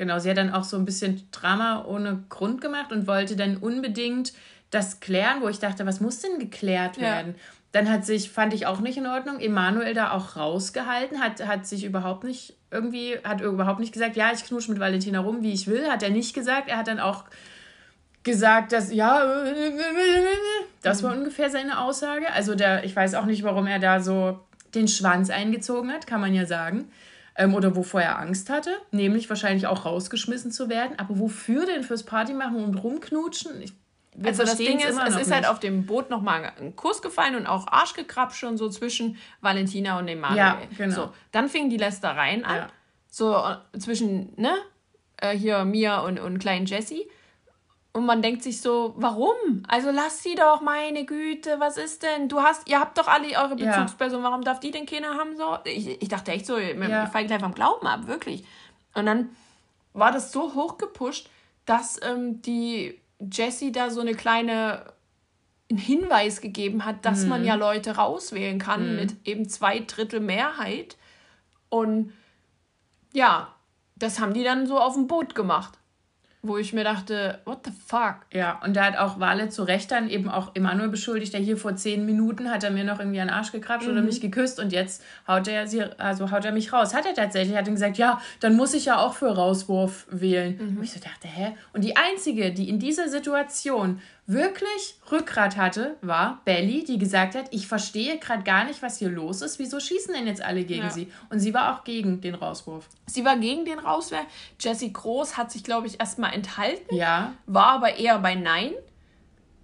Genau, sie hat dann auch so ein bisschen Drama ohne Grund gemacht und wollte dann unbedingt das klären, wo ich dachte, was muss denn geklärt werden? Ja. Dann hat sich, fand ich auch nicht in Ordnung, Emanuel da auch rausgehalten, hat, hat sich überhaupt nicht irgendwie, hat überhaupt nicht gesagt, ja, ich knusche mit Valentina rum, wie ich will, hat er nicht gesagt. Er hat dann auch gesagt, dass, ja, das war ungefähr seine Aussage. Also der, ich weiß auch nicht, warum er da so den Schwanz eingezogen hat, kann man ja sagen. Ähm, oder wovor er Angst hatte, nämlich wahrscheinlich auch rausgeschmissen zu werden. Aber wofür denn fürs Party machen und rumknutschen? Ich also das Ding ist, es ist halt nicht. halt auf dem Boot nochmal ein Kuss gefallen und auch Arschgekrapsche und so zwischen Valentina und dem Manuel. Ja, genau. So, dann fingen die Lästereien an. Ja. So äh, zwischen, ne? Äh, hier Mia und, und kleinen Jessie. Und man denkt sich so, warum? Also lass sie doch, meine Güte, was ist denn? Du hast, ihr habt doch alle eure Bezugsperson, warum darf die denn keiner haben? So? Ich, ich dachte echt so, ja. ich falle gleich vom Glauben ab, wirklich. Und dann war das so hochgepusht, dass ähm, die Jessie da so eine kleine Hinweis gegeben hat, dass mhm. man ja Leute rauswählen kann mhm. mit eben zwei Drittel Mehrheit. Und ja, das haben die dann so auf dem Boot gemacht wo ich mir dachte, what the fuck? Ja, und da hat auch Wale zu Recht dann eben auch Emanuel beschuldigt, der hier vor zehn Minuten hat er mir noch irgendwie einen Arsch gekrapscht mhm. oder mich geküsst und jetzt haut er sie, also haut er mich raus. Hat er tatsächlich, hat ihm gesagt, ja, dann muss ich ja auch für Rauswurf wählen. Mhm. Und ich so dachte, hä? Und die einzige, die in dieser Situation wirklich Rückgrat hatte, war Belly, die gesagt hat, ich verstehe gerade gar nicht, was hier los ist. Wieso schießen denn jetzt alle gegen ja. sie? Und sie war auch gegen den Rauswurf. Sie war gegen den Rauswurf. Jessie Groß hat sich, glaube ich, erstmal enthalten. Ja. War aber eher bei Nein.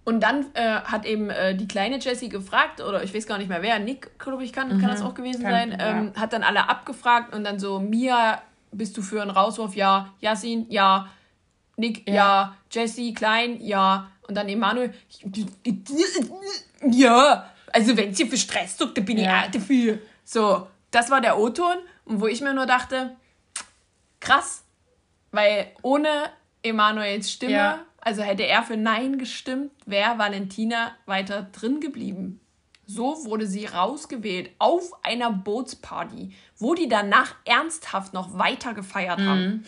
Und dann äh, hat eben äh, die kleine Jessie gefragt, oder ich weiß gar nicht mehr wer, Nick, glaube ich, kann, mhm. kann das auch gewesen kann, sein, ähm, ja. hat dann alle abgefragt und dann so, Mia, bist du für einen Rauswurf? Ja. Yasin? Ja. Nick? Ja. ja. Jessie, klein? Ja. Und dann Emanuel, ja, also wenn sie für Stress sorgt, dann bin ja. ich auch dafür. So, das war der O-Ton. Wo ich mir nur dachte, krass, weil ohne Emanuels Stimme, ja. also hätte er für Nein gestimmt, wäre Valentina weiter drin geblieben. So wurde sie rausgewählt auf einer Bootsparty, wo die danach ernsthaft noch weiter gefeiert mhm. haben.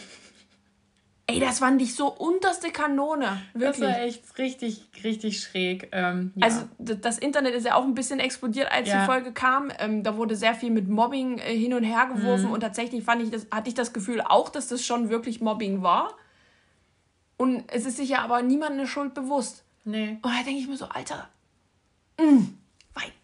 Ey, das fand ich so unterste Kanone. Wirklich. Das war echt richtig, richtig schräg. Ähm, ja. Also das Internet ist ja auch ein bisschen explodiert, als ja. die Folge kam. Ähm, da wurde sehr viel mit Mobbing äh, hin und her geworfen mhm. und tatsächlich fand ich das, hatte ich das Gefühl auch, dass das schon wirklich Mobbing war. Und es ist sich ja aber niemand eine Schuld bewusst. Nee. Und da denke ich mir so, Alter, mh,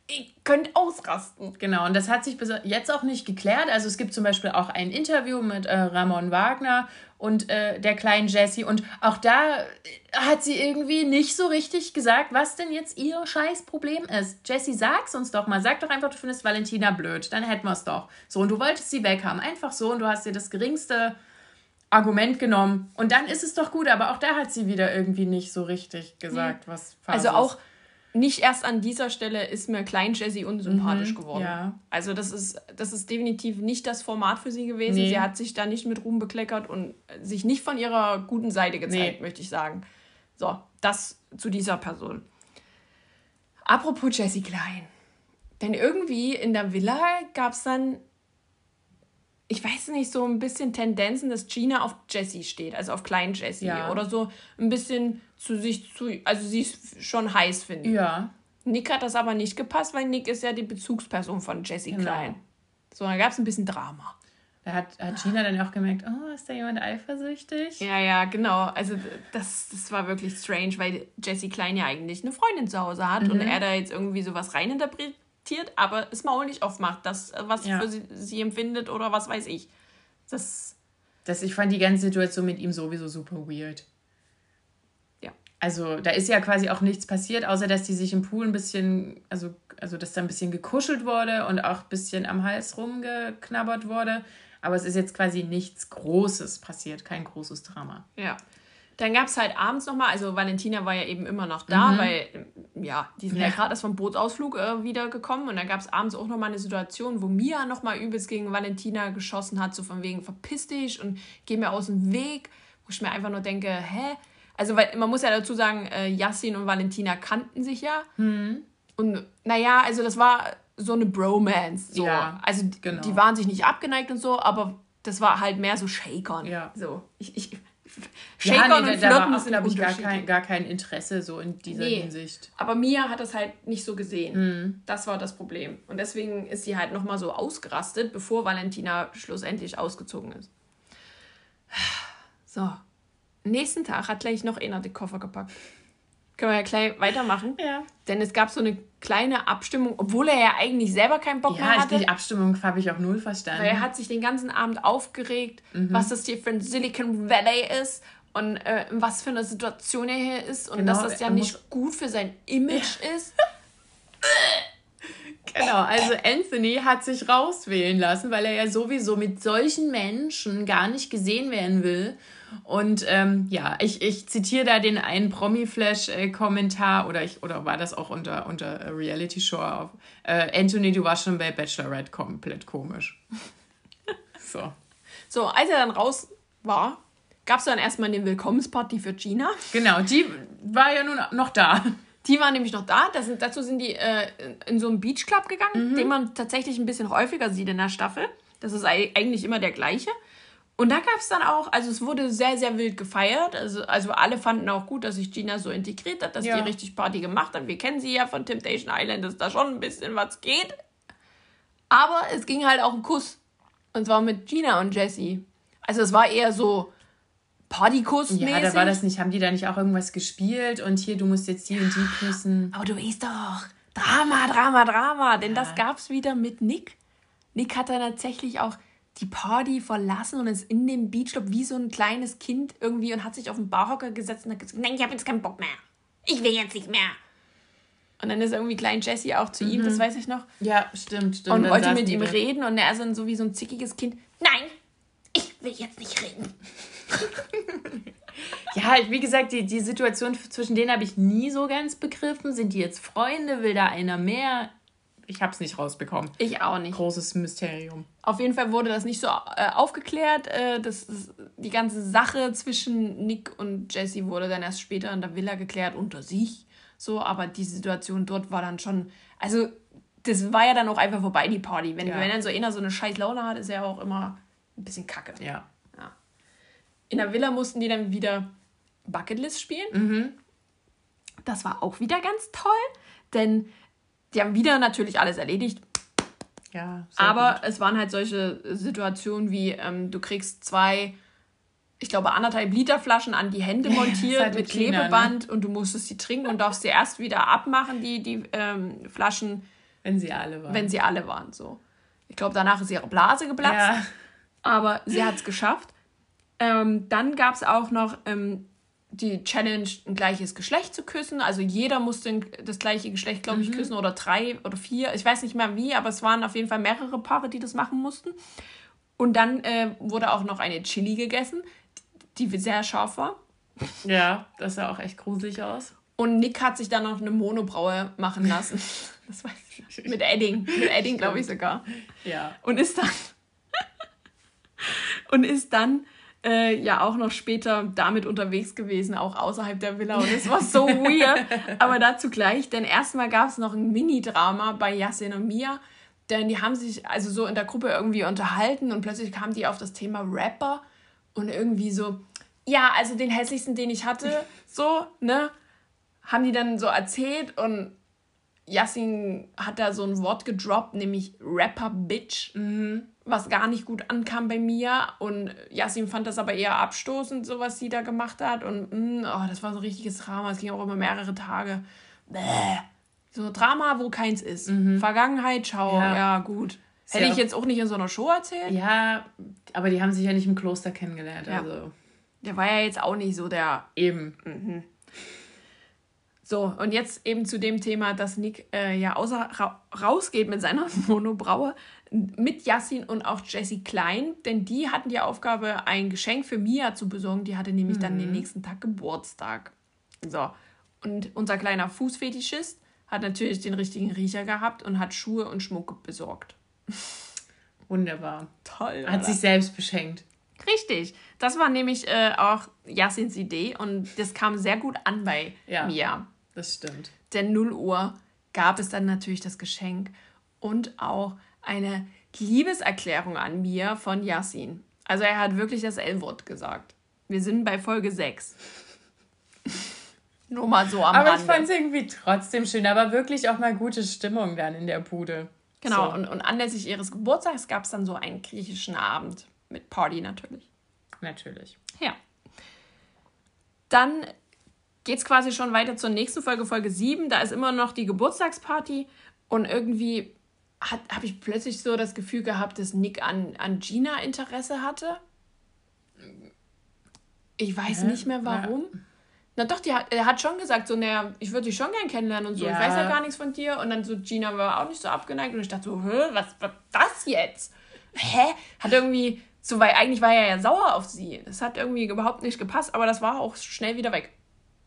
mm, weil ihr könnt ausrasten. Genau, und das hat sich bis jetzt auch nicht geklärt. Also es gibt zum Beispiel auch ein Interview mit äh, Ramon Wagner und äh, der kleinen Jessie. Und auch da hat sie irgendwie nicht so richtig gesagt, was denn jetzt ihr Scheißproblem ist. Jessie, sag's uns doch mal. Sag doch einfach, du findest Valentina blöd. Dann hätten wir es doch. So, und du wolltest sie weghaben. Einfach so. Und du hast dir das geringste Argument genommen. Und dann ist es doch gut. Aber auch da hat sie wieder irgendwie nicht so richtig gesagt, was falsch also ist. Nicht erst an dieser Stelle ist mir Klein Jessie unsympathisch mhm, geworden. Ja. Also das ist, das ist definitiv nicht das Format für sie gewesen. Nee. Sie hat sich da nicht mit Ruhm bekleckert und sich nicht von ihrer guten Seite gezeigt, nee. möchte ich sagen. So, das zu dieser Person. Apropos Jessie Klein. Denn irgendwie in der Villa gab es dann ich weiß nicht, so ein bisschen Tendenzen, dass Gina auf Jessie steht, also auf kleinen Jessie. Ja. Oder so ein bisschen zu sich zu, also sie ist schon heiß, finde ich. Ja. Nick hat das aber nicht gepasst, weil Nick ist ja die Bezugsperson von Jessie genau. Klein. So, da gab es ein bisschen Drama. Da hat, hat Gina dann auch gemerkt, oh, ist da jemand eifersüchtig? Ja, ja, genau. Also das, das war wirklich strange, weil Jessie Klein ja eigentlich eine Freundin zu Hause hat mhm. und er da jetzt irgendwie sowas reininterpretiert akzeptiert, aber das Maul nicht aufmacht, das, äh, was ja. für sie, sie empfindet oder was weiß ich. Das. Das, ich fand die ganze Situation mit ihm sowieso super weird. Ja. Also, da ist ja quasi auch nichts passiert, außer dass die sich im Pool ein bisschen, also, also dass da ein bisschen gekuschelt wurde und auch ein bisschen am Hals rumgeknabbert wurde. Aber es ist jetzt quasi nichts Großes passiert, kein großes Drama. Ja. Dann gab es halt abends nochmal, also Valentina war ja eben immer noch da, mhm. weil, ja, die sind ja, ja gerade erst vom Bootsausflug äh, wiedergekommen und dann gab es abends auch nochmal eine Situation, wo Mia nochmal übelst gegen Valentina geschossen hat, so von wegen, verpiss dich und geh mir aus dem Weg, wo ich mir einfach nur denke, hä? Also, weil man muss ja dazu sagen, äh, Yassin und Valentina kannten sich ja. Mhm. Und naja, also das war so eine Bromance. So. Ja, also genau. die waren sich nicht abgeneigt und so, aber das war halt mehr so Shakern. Ja. So. Ich, ich, Shaker ja, nee, und Flirten da glaube ich, gar kein, gar kein Interesse so in dieser nee, Hinsicht. Aber Mia hat das halt nicht so gesehen. Mhm. Das war das Problem. Und deswegen ist sie halt nochmal so ausgerastet, bevor Valentina schlussendlich ausgezogen ist. So. Nächsten Tag hat gleich noch einer die Koffer gepackt. Können wir ja gleich weitermachen. Ja. Denn es gab so eine kleine Abstimmung, obwohl er ja eigentlich selber keinen Bock ja, mehr hatte. Ja, die Abstimmung habe ich auch null verstanden. Weil er hat sich den ganzen Abend aufgeregt, mhm. was das hier für ein Silicon Valley ist und äh, was für eine Situation er hier ist und genau, dass das ja nicht gut für sein Image ja. ist. Genau, also Anthony hat sich rauswählen lassen, weil er ja sowieso mit solchen Menschen gar nicht gesehen werden will. Und ähm, ja, ich, ich zitiere da den einen Promi-Flash-Kommentar oder ich, oder war das auch unter, unter äh, Reality Show auf. Äh, Anthony, du warst schon bei Bachelorette komplett komisch. so. So, als er dann raus war, gab es dann erstmal eine Willkommensparty für Gina. Genau, die war ja nun noch da. Die war nämlich noch da. Das, dazu sind die äh, in so einen Beachclub gegangen, mhm. den man tatsächlich ein bisschen häufiger sieht in der Staffel. Das ist eigentlich immer der gleiche. Und da gab es dann auch, also es wurde sehr, sehr wild gefeiert. Also, also alle fanden auch gut, dass sich Gina so integriert hat, dass ja. die richtig Party gemacht hat. Wir kennen sie ja von Temptation Island, dass da schon ein bisschen was geht. Aber es ging halt auch ein Kuss. Und zwar mit Gina und Jessie. Also es war eher so Partykuss -mäßig. Ja, da war das nicht, haben die da nicht auch irgendwas gespielt und hier, du musst jetzt die und die küssen. Aber du weißt doch, Drama, Drama, Drama. Denn ja. das gab's wieder mit Nick. Nick hat dann tatsächlich auch die Party verlassen und ist in dem Beachclub wie so ein kleines Kind irgendwie und hat sich auf den Barhocker gesetzt und hat gesagt, nein, ich habe jetzt keinen Bock mehr. Ich will jetzt nicht mehr. Und dann ist irgendwie klein Jesse auch zu mhm. ihm, das weiß ich noch. Ja, stimmt, stimmt. Und wollte mit ihm reden und er ist dann so wie so ein zickiges Kind. Nein, ich will jetzt nicht reden. ja, wie gesagt, die, die Situation zwischen denen habe ich nie so ganz begriffen. Sind die jetzt Freunde? Will da einer mehr? Ich habe es nicht rausbekommen. Ich auch nicht. Großes Mysterium. Auf jeden Fall wurde das nicht so äh, aufgeklärt. Äh, das, die ganze Sache zwischen Nick und Jesse wurde dann erst später in der Villa geklärt unter sich. So, aber die Situation dort war dann schon. Also, das war ja dann auch einfach vorbei, die Party. Wenn, ja. wenn dann so einer so eine scheiß Laune hat, ist er auch immer ein bisschen kacke. Ja. ja. In der Villa mussten die dann wieder Bucketlist spielen. Mhm. Das war auch wieder ganz toll, denn die haben wieder natürlich alles erledigt. Ja, aber gut. es waren halt solche Situationen wie, ähm, du kriegst zwei, ich glaube, anderthalb Liter Flaschen an die Hände montiert halt mit China, Klebeband ne? und du musstest sie trinken und darfst sie erst wieder abmachen, die, die ähm, Flaschen. Wenn sie alle waren. Wenn sie alle waren, so. Ich glaube, danach ist ihre Blase geplatzt. Ja. Aber sie hat es geschafft. Ähm, dann gab es auch noch ähm, die Challenge, ein gleiches Geschlecht zu küssen. Also jeder musste das gleiche Geschlecht, glaube ich, mhm. küssen oder drei oder vier. Ich weiß nicht mehr wie, aber es waren auf jeden Fall mehrere Paare, die das machen mussten. Und dann äh, wurde auch noch eine Chili gegessen, die sehr scharf war. Ja, das sah auch echt gruselig aus. Und Nick hat sich dann noch eine Monobraue machen lassen. Das weiß ich. Mit Edding. Mit Edding, glaube ich sogar. Ja. Und ist dann. und ist dann äh, ja auch noch später damit unterwegs gewesen, auch außerhalb der Villa. Und es war so weird. Aber dazu gleich, denn erstmal gab es noch ein Mini-Drama bei Yasin und Mia. Denn die haben sich also so in der Gruppe irgendwie unterhalten und plötzlich kamen die auf das Thema Rapper und irgendwie so, ja, also den hässlichsten, den ich hatte, so, ne, haben die dann so erzählt und Yassin hat da so ein Wort gedroppt, nämlich Rapper Bitch, mhm. Was gar nicht gut ankam bei mir. Und Yassin fand das aber eher abstoßend, so was sie da gemacht hat. Und mh, oh, das war so ein richtiges Drama. Es ging auch immer mehrere Tage. Bäh. So Drama, wo keins ist. Mhm. Vergangenheit, schau, ja, ja gut. Hätte ja ich jetzt auch nicht in so einer Show erzählt. Ja, aber die haben sich ja nicht im Kloster kennengelernt. Ja. Also. Der war ja jetzt auch nicht so der. Eben. Mhm. So, und jetzt eben zu dem Thema, dass Nick äh, ja außer ra rausgeht mit seiner Monobraue mit Yassin und auch Jessie Klein, denn die hatten die Aufgabe, ein Geschenk für Mia zu besorgen. Die hatte nämlich mhm. dann den mhm. nächsten Tag Geburtstag. So, und unser kleiner Fußfetischist hat natürlich den richtigen Riecher gehabt und hat Schuhe und Schmuck besorgt. Wunderbar. Toll. Hat oder? sich selbst beschenkt. Richtig. Das war nämlich äh, auch Yassins Idee und das kam sehr gut an bei ja. Mia. Das stimmt. Denn 0 Uhr gab es dann natürlich das Geschenk und auch eine Liebeserklärung an mir von Yassin. Also er hat wirklich das L-Wort gesagt. Wir sind bei Folge 6. Nur mal so am Aber Rande. ich fand es irgendwie trotzdem schön, aber wirklich auch mal gute Stimmung dann in der Bude. Genau, so. und, und anlässlich ihres Geburtstags gab es dann so einen griechischen Abend mit Party natürlich. Natürlich. Ja. Dann geht es quasi schon weiter zur nächsten Folge, Folge 7. Da ist immer noch die Geburtstagsparty und irgendwie habe ich plötzlich so das Gefühl gehabt, dass Nick an, an Gina Interesse hatte. Ich weiß ja, nicht mehr warum. Ja. Na doch, die er hat schon gesagt, so, naja, ich würde dich schon gern kennenlernen und so. Ja. Ich weiß ja gar nichts von dir. Und dann so, Gina war auch nicht so abgeneigt. Und ich dachte so, hä, was was das jetzt? Hä? Hat irgendwie, so, weil eigentlich war er ja sauer auf sie. Das hat irgendwie überhaupt nicht gepasst, aber das war auch schnell wieder weg.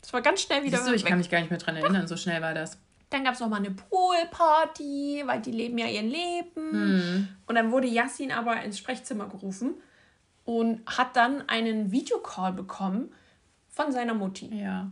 Das war ganz schnell wieder Siehst du, weg. Ich kann mich gar nicht mehr dran erinnern, so schnell war das. Dann gab es nochmal eine Poolparty, weil die leben ja ihr Leben. Hm. Und dann wurde Yassin aber ins Sprechzimmer gerufen und hat dann einen Videocall bekommen von seiner Mutti. Ja.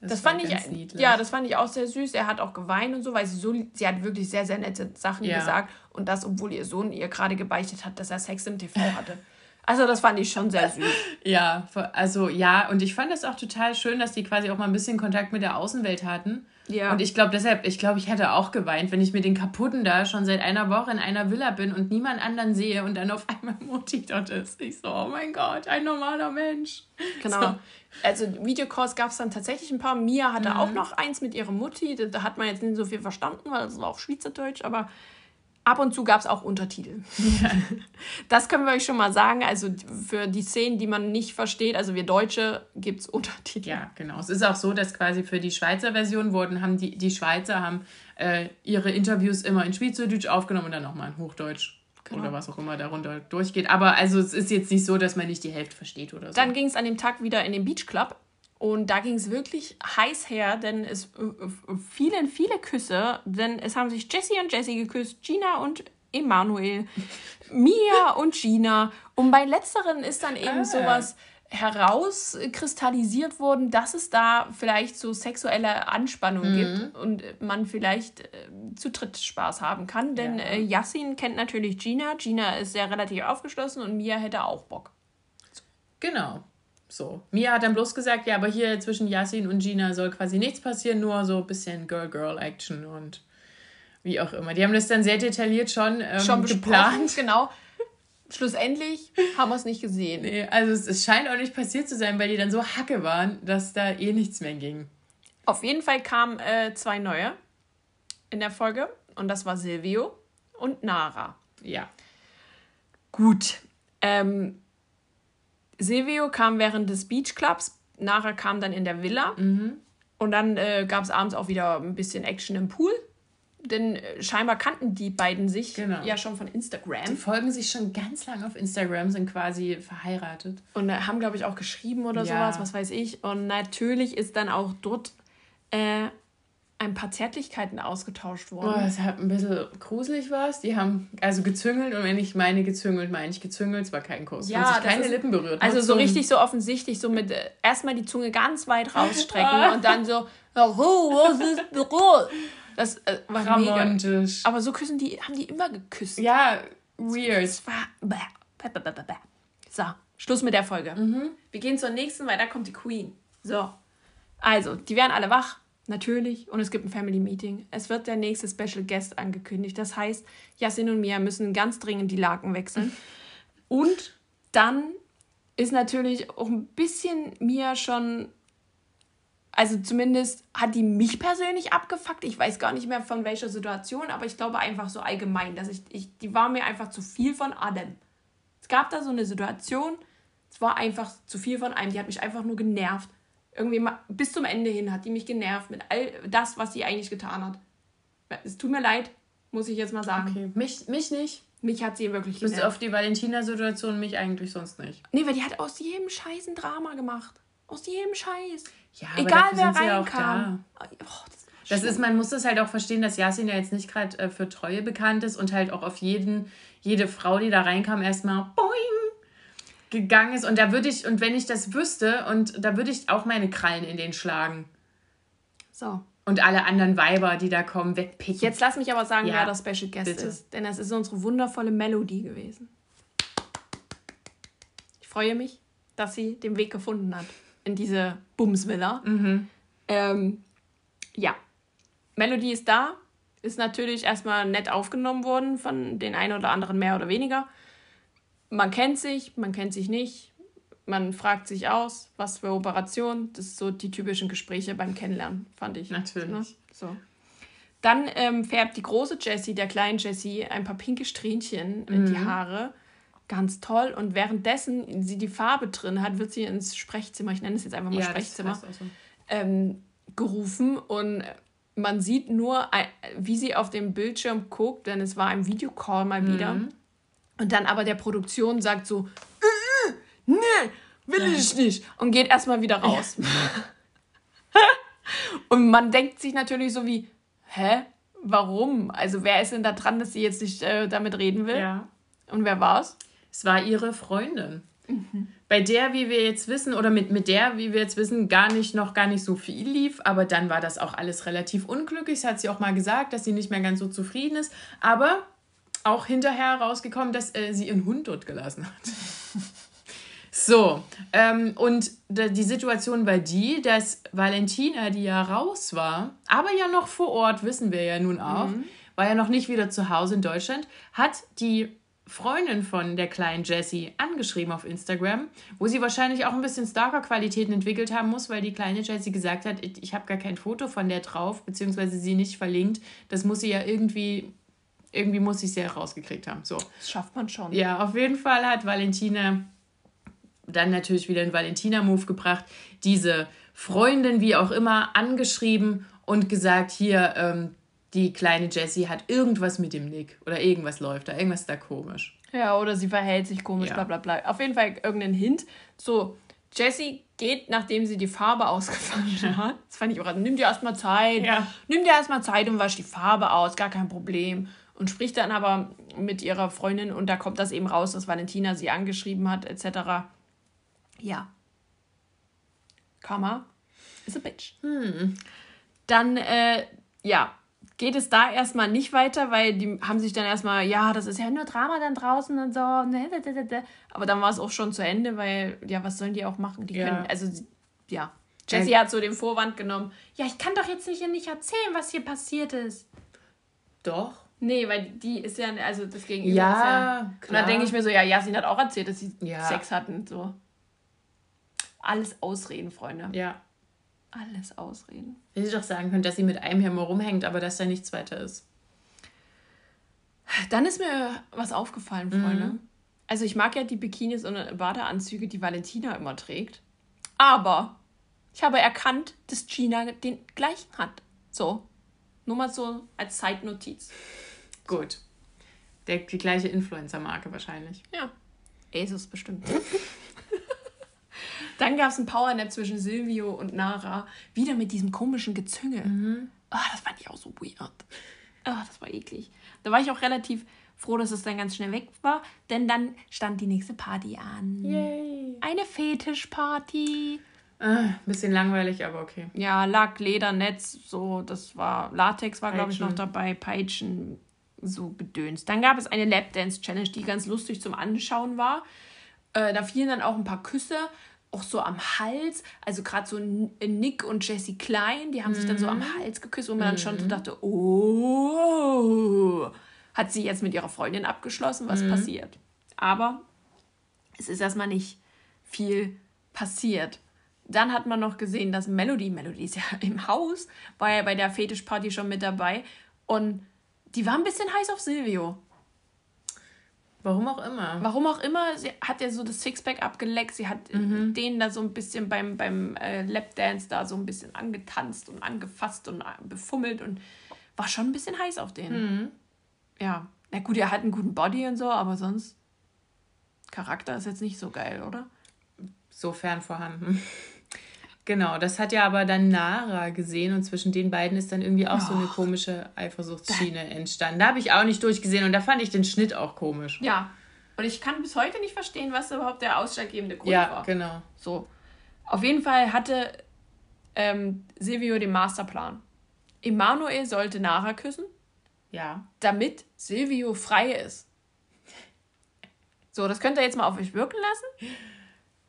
Das, das fand ich niedlich. ja, das fand ich auch sehr süß. Er hat auch geweint und so, weil sie so sie hat wirklich sehr sehr nette Sachen ja. gesagt und das obwohl ihr Sohn ihr gerade gebeichtet hat, dass er Sex im TV hatte. Also das fand ich schon sehr süß. Ja, also ja, und ich fand es auch total schön, dass die quasi auch mal ein bisschen Kontakt mit der Außenwelt hatten. Ja. Und ich glaube deshalb, ich glaube, ich hätte auch geweint, wenn ich mit den Kaputten da schon seit einer Woche in einer Villa bin und niemand anderen sehe und dann auf einmal Mutti dort ist. Ich so, oh mein Gott, ein normaler Mensch. Genau. So. Also Videocalls gab es dann tatsächlich ein paar. Mia hatte mhm. auch noch eins mit ihrer Mutti. Da hat man jetzt nicht so viel verstanden, weil das war auf Schweizerdeutsch, aber ab und zu gab es auch Untertitel. Ja. Das können wir euch schon mal sagen. Also für die Szenen, die man nicht versteht, also wir Deutsche, gibt es Untertitel. Ja, genau. Es ist auch so, dass quasi für die Schweizer Version wurden, haben die, die Schweizer haben äh, ihre Interviews immer in Schweizerdeutsch aufgenommen und dann nochmal in Hochdeutsch. Genau. Oder was auch immer darunter durchgeht. Aber also es ist jetzt nicht so, dass man nicht die Hälfte versteht oder so. Dann ging es an dem Tag wieder in den Beach Club. Und da ging es wirklich heiß her, denn es äh, fielen viele Küsse, denn es haben sich Jessie und Jessie geküsst, Gina und Emanuel, Mia und Gina. Und bei letzteren ist dann eben ah. sowas herauskristallisiert worden, dass es da vielleicht so sexuelle Anspannung mhm. gibt und man vielleicht äh, zu dritt Spaß haben kann. Denn ja. äh, Yassin kennt natürlich Gina. Gina ist sehr relativ aufgeschlossen und Mia hätte auch Bock. Genau. So. Mia hat dann bloß gesagt, ja, aber hier zwischen Yasin und Gina soll quasi nichts passieren, nur so ein bisschen Girl-Girl-Action und wie auch immer. Die haben das dann sehr detailliert schon, ähm, schon geplant. Genau. Schlussendlich haben wir es nicht gesehen. Nee, also es, es scheint auch nicht passiert zu sein, weil die dann so hacke waren, dass da eh nichts mehr ging. Auf jeden Fall kamen äh, zwei neue in der Folge und das war Silvio und Nara. Ja. Gut. Ähm, Silvio kam während des Beach Clubs, Nara kam dann in der Villa. Mhm. Und dann äh, gab es abends auch wieder ein bisschen Action im Pool. Denn äh, scheinbar kannten die beiden sich genau. ja schon von Instagram. Die folgen sich schon ganz lange auf Instagram, sind quasi verheiratet. Und äh, haben, glaube ich, auch geschrieben oder ja. sowas, was weiß ich. Und natürlich ist dann auch dort äh, ein paar Zärtlichkeiten ausgetauscht worden. Oh, das hat ein bisschen gruselig was. Die haben also gezüngelt und wenn ich meine gezüngelt, meine ich gezüngelt. Es war kein Kuss. Ja, haben sich keine ist, Lippen berührt. Also so richtig so offensichtlich, so mit äh, erstmal die Zunge ganz weit rausstrecken und dann so, oh, was ist berührt? Das äh, war Romantisch. Mega. Aber so küssen die, haben die immer geküsst. Ja, weird. Es war. So, Schluss mit der Folge. Mhm. Wir gehen zur nächsten, weil da kommt die Queen. So. Also, die werden alle wach Natürlich. Und es gibt ein Family Meeting. Es wird der nächste Special Guest angekündigt. Das heißt, Yasin und Mia müssen ganz dringend die Laken wechseln. Und dann ist natürlich auch ein bisschen Mia schon. Also zumindest hat die mich persönlich abgefuckt. Ich weiß gar nicht mehr von welcher Situation, aber ich glaube einfach so allgemein, dass ich, ich die war mir einfach zu viel von allem. Es gab da so eine Situation, es war einfach zu viel von einem. Die hat mich einfach nur genervt irgendwie bis zum Ende hin hat die mich genervt mit all das, was sie eigentlich getan hat. Es tut mir leid, muss ich jetzt mal sagen. Okay, mich, mich nicht. Mich hat sie wirklich genervt. Bis auf die Valentina-Situation, mich eigentlich sonst nicht. Nee, weil die hat aus jedem Scheiß ein Drama gemacht. Aus jedem Scheiß. Ja, Egal wer reinkam. Oh, das, das ist, man muss das halt auch verstehen, dass Yasin ja jetzt nicht gerade äh, für Treue bekannt ist und halt auch auf jeden, jede Frau, die da reinkam, erstmal boing gegangen ist. Und da würde ich, und wenn ich das wüsste, und da würde ich auch meine Krallen in den schlagen. So. Und alle anderen Weiber, die da kommen, wegpicken. Jetzt lass mich aber sagen, ja, wer das Special Guest bitte. ist. Denn das ist unsere wundervolle Melodie gewesen. Ich freue mich, dass sie den Weg gefunden hat in diese Bumsvilla. Mhm. Ähm, ja. Melodie ist da. Ist natürlich erstmal nett aufgenommen worden von den einen oder anderen mehr oder weniger man kennt sich, man kennt sich nicht, man fragt sich aus, was für Operation. Das sind so die typischen Gespräche beim Kennenlernen, fand ich. Natürlich. Ne? So. Dann ähm, färbt die große Jessie, der kleinen Jessie, ein paar pinke Strähnchen in die mhm. Haare. Ganz toll. Und währenddessen sie die Farbe drin hat, wird sie ins Sprechzimmer, ich nenne es jetzt einfach mal ja, Sprechzimmer, so. ähm, gerufen. Und man sieht nur, äh, wie sie auf dem Bildschirm guckt, denn es war ein Videocall mal mhm. wieder. Und dann aber der Produktion sagt so, äh, äh nee, will ich nicht. Und geht erstmal wieder raus. und man denkt sich natürlich so wie, hä? Warum? Also wer ist denn da dran, dass sie jetzt nicht äh, damit reden will? Ja. Und wer war's? Es war ihre Freundin. Mhm. Bei der, wie wir jetzt wissen, oder mit, mit der, wie wir jetzt wissen, gar nicht noch gar nicht so viel lief, aber dann war das auch alles relativ unglücklich. Das hat sie auch mal gesagt, dass sie nicht mehr ganz so zufrieden ist. Aber auch hinterher rausgekommen, dass äh, sie ihren Hund dort gelassen hat. so, ähm, und die Situation war die, dass Valentina, die ja raus war, aber ja noch vor Ort, wissen wir ja nun auch, mhm. war ja noch nicht wieder zu Hause in Deutschland, hat die Freundin von der kleinen Jessie angeschrieben auf Instagram, wo sie wahrscheinlich auch ein bisschen Stalker-Qualitäten entwickelt haben muss, weil die kleine Jessie gesagt hat, ich, ich habe gar kein Foto von der drauf, beziehungsweise sie nicht verlinkt. Das muss sie ja irgendwie irgendwie muss ich sie herausgekriegt haben. So. Das schafft man schon. Ja, auf jeden Fall hat Valentina dann natürlich wieder einen Valentina-Move gebracht, diese Freundin, wie auch immer, angeschrieben und gesagt, hier, ähm, die kleine Jessie hat irgendwas mit dem Nick oder irgendwas läuft da, irgendwas ist da komisch. Ja, oder sie verhält sich komisch, ja. bla bla bla. Auf jeden Fall irgendein Hint. So, Jessie geht, nachdem sie die Farbe ausgefangen hat. Das fand ich auch. Nimm dir erstmal Zeit. Ja. Nimm dir erstmal Zeit und wasch die Farbe aus, gar kein Problem und spricht dann aber mit ihrer Freundin und da kommt das eben raus, dass Valentina sie angeschrieben hat, etc. Ja. Karma is a bitch. Hm. Dann, äh, ja, geht es da erstmal nicht weiter, weil die haben sich dann erstmal, ja, das ist ja nur Drama dann draußen und so. Aber dann war es auch schon zu Ende, weil, ja, was sollen die auch machen? Die ja. können, also, ja. Jessie hat so den Vorwand genommen, ja, ich kann doch jetzt nicht, nicht erzählen, was hier passiert ist. Doch. Nee, weil die ist ja, also das Gegenüber ja, ja. Klar. Und dann denke ich mir so, ja, Yasin hat auch erzählt, dass sie ja. Sex hatten. So. Alles Ausreden, Freunde. Ja. Alles Ausreden. Hätte ich doch sagen können, dass sie mit einem hier mal rumhängt, aber dass da nichts weiter ist. Dann ist mir was aufgefallen, Freunde. Mhm. Also ich mag ja die Bikinis und Badeanzüge, die Valentina immer trägt. Aber ich habe erkannt, dass Gina den gleichen hat. So. Nur mal so als Zeitnotiz. Gut. Der, die gleiche Influencer-Marke wahrscheinlich. Ja. Asus bestimmt. Dann gab es ein Powernap zwischen Silvio und Nara. Wieder mit diesem komischen Gezünge. Mhm. Oh, das fand ich auch so weird. Oh, das war eklig. Da war ich auch relativ froh, dass es dann ganz schnell weg war, denn dann stand die nächste Party an. Yay. Eine Fetischparty. Äh, bisschen langweilig, aber okay. Ja, Lack, Ledernetz, so, das war, Latex war, glaube ich, noch dabei, Peitschen, so gedöns. Dann gab es eine Lapdance-Challenge, die ganz lustig zum Anschauen war. Äh, da fielen dann auch ein paar Küsse, auch so am Hals. Also gerade so Nick und Jessie Klein, die haben mhm. sich dann so am mhm. Hals geküsst, wo man mhm. dann schon so dachte, oh, hat sie jetzt mit ihrer Freundin abgeschlossen, was mhm. passiert. Aber es ist erstmal nicht viel passiert. Dann hat man noch gesehen, dass Melody, Melody ist ja im Haus, war ja bei der Fetischparty schon mit dabei und die war ein bisschen heiß auf Silvio. Warum auch immer. Warum auch immer. Sie hat ja so das Sixpack abgeleckt. Sie hat mhm. den da so ein bisschen beim, beim äh, Lapdance da so ein bisschen angetanzt und angefasst und äh, befummelt und war schon ein bisschen heiß auf den. Mhm. Ja. Na gut, er hat einen guten Body und so, aber sonst Charakter ist jetzt nicht so geil, oder? Sofern vorhanden. Genau, das hat ja aber dann Nara gesehen und zwischen den beiden ist dann irgendwie auch oh, so eine komische Eifersuchtsschiene entstanden. Da habe ich auch nicht durchgesehen und da fand ich den Schnitt auch komisch. Ja, und ich kann bis heute nicht verstehen, was überhaupt der ausschlaggebende Grund ja, war. Ja, genau. So, auf jeden Fall hatte ähm, Silvio den Masterplan. Emanuel sollte Nara küssen. Ja. Damit Silvio frei ist. So, das könnt ihr jetzt mal auf euch wirken lassen.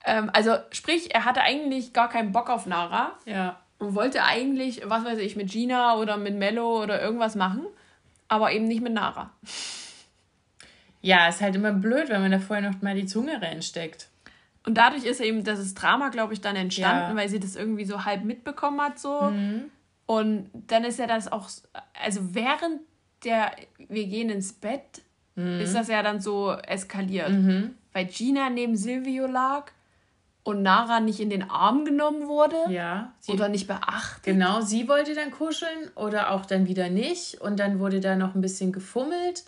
Ähm, also sprich, er hatte eigentlich gar keinen Bock auf Nara. Ja. Und wollte eigentlich, was weiß ich, mit Gina oder mit Mello oder irgendwas machen, aber eben nicht mit Nara. Ja, ist halt immer blöd, wenn man da vorher noch mal die Zunge reinsteckt. Und dadurch ist eben das Drama, glaube ich, dann entstanden, ja. weil sie das irgendwie so halb mitbekommen hat so. Mhm. Und dann ist ja das auch, also während der Wir gehen ins Bett, mhm. ist das ja dann so eskaliert. Mhm. Weil Gina neben Silvio lag und Nara nicht in den Arm genommen wurde ja, sie, oder nicht beachtet. Genau, sie wollte dann kuscheln oder auch dann wieder nicht und dann wurde da noch ein bisschen gefummelt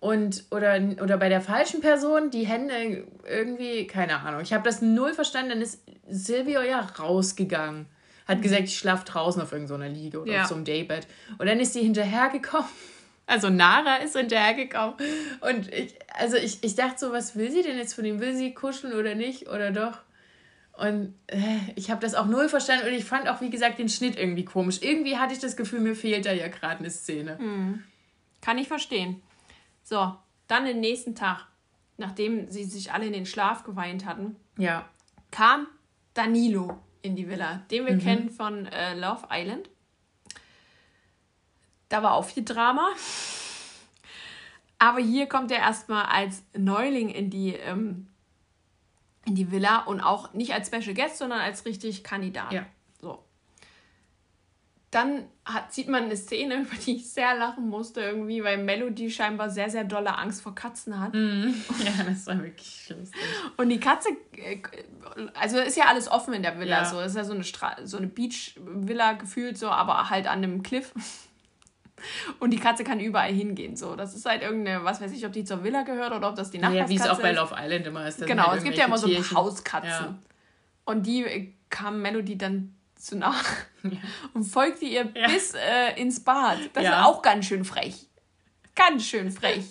und oder, oder bei der falschen Person die Hände irgendwie, keine Ahnung. Ich habe das null verstanden, dann ist Silvio ja rausgegangen. Hat mhm. gesagt, ich schlafe draußen auf irgendeiner Liege oder ja. auf so einem Daybed. Und dann ist sie hinterhergekommen. Also Nara ist hinterhergekommen. Und ich, also ich, ich dachte so, was will sie denn jetzt von ihm? Will sie kuscheln oder nicht? Oder doch? Und äh, ich habe das auch null verstanden und ich fand auch, wie gesagt, den Schnitt irgendwie komisch. Irgendwie hatte ich das Gefühl, mir fehlt da ja gerade eine Szene. Hm. Kann ich verstehen. So, dann den nächsten Tag, nachdem sie sich alle in den Schlaf geweint hatten, ja. kam Danilo in die Villa, den wir mhm. kennen von äh, Love Island. Da war auch viel Drama. Aber hier kommt er erstmal als Neuling in die ähm, in die Villa und auch nicht als Special Guest, sondern als richtig Kandidat. Ja. So. Dann hat, sieht man eine Szene, über die ich sehr lachen musste irgendwie, weil Melody scheinbar sehr, sehr dolle Angst vor Katzen hat. Mm. Ja, das war wirklich lustig. Und die Katze, äh, also ist ja alles offen in der Villa, ja. so ist ja so eine, Stra so eine Beach-Villa gefühlt so, aber halt an einem Cliff. Und die Katze kann überall hingehen. So, das ist halt irgendeine, was weiß ich, ob die zur Villa gehört oder ob das die Nachbarskatze ist. Ja, wie es auch bei Love Island immer ist. Genau, halt es gibt ja immer so Hauskatzen. Ja. Und die äh, kam Melody dann zu nach ja. und folgte ihr ja. bis äh, ins Bad. Das ist auch ganz schön frech. Ganz schön frech.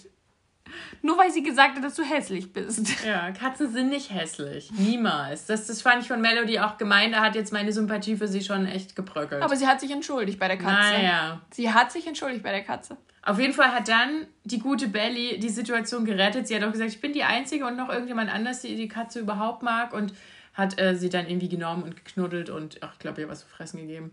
Nur weil sie gesagt hat, dass du hässlich bist. Ja, Katzen sind nicht hässlich. Niemals. Das, das fand ich von Melody auch gemein. Da hat jetzt meine Sympathie für sie schon echt gebröckelt. Aber sie hat sich entschuldigt bei der Katze. Naja. Sie hat sich entschuldigt bei der Katze. Auf jeden Fall hat dann die gute Belly die Situation gerettet. Sie hat auch gesagt, ich bin die Einzige und noch irgendjemand anders, die die Katze überhaupt mag. Und hat äh, sie dann irgendwie genommen und geknuddelt und, ach, ich glaube, ihr was zu fressen gegeben.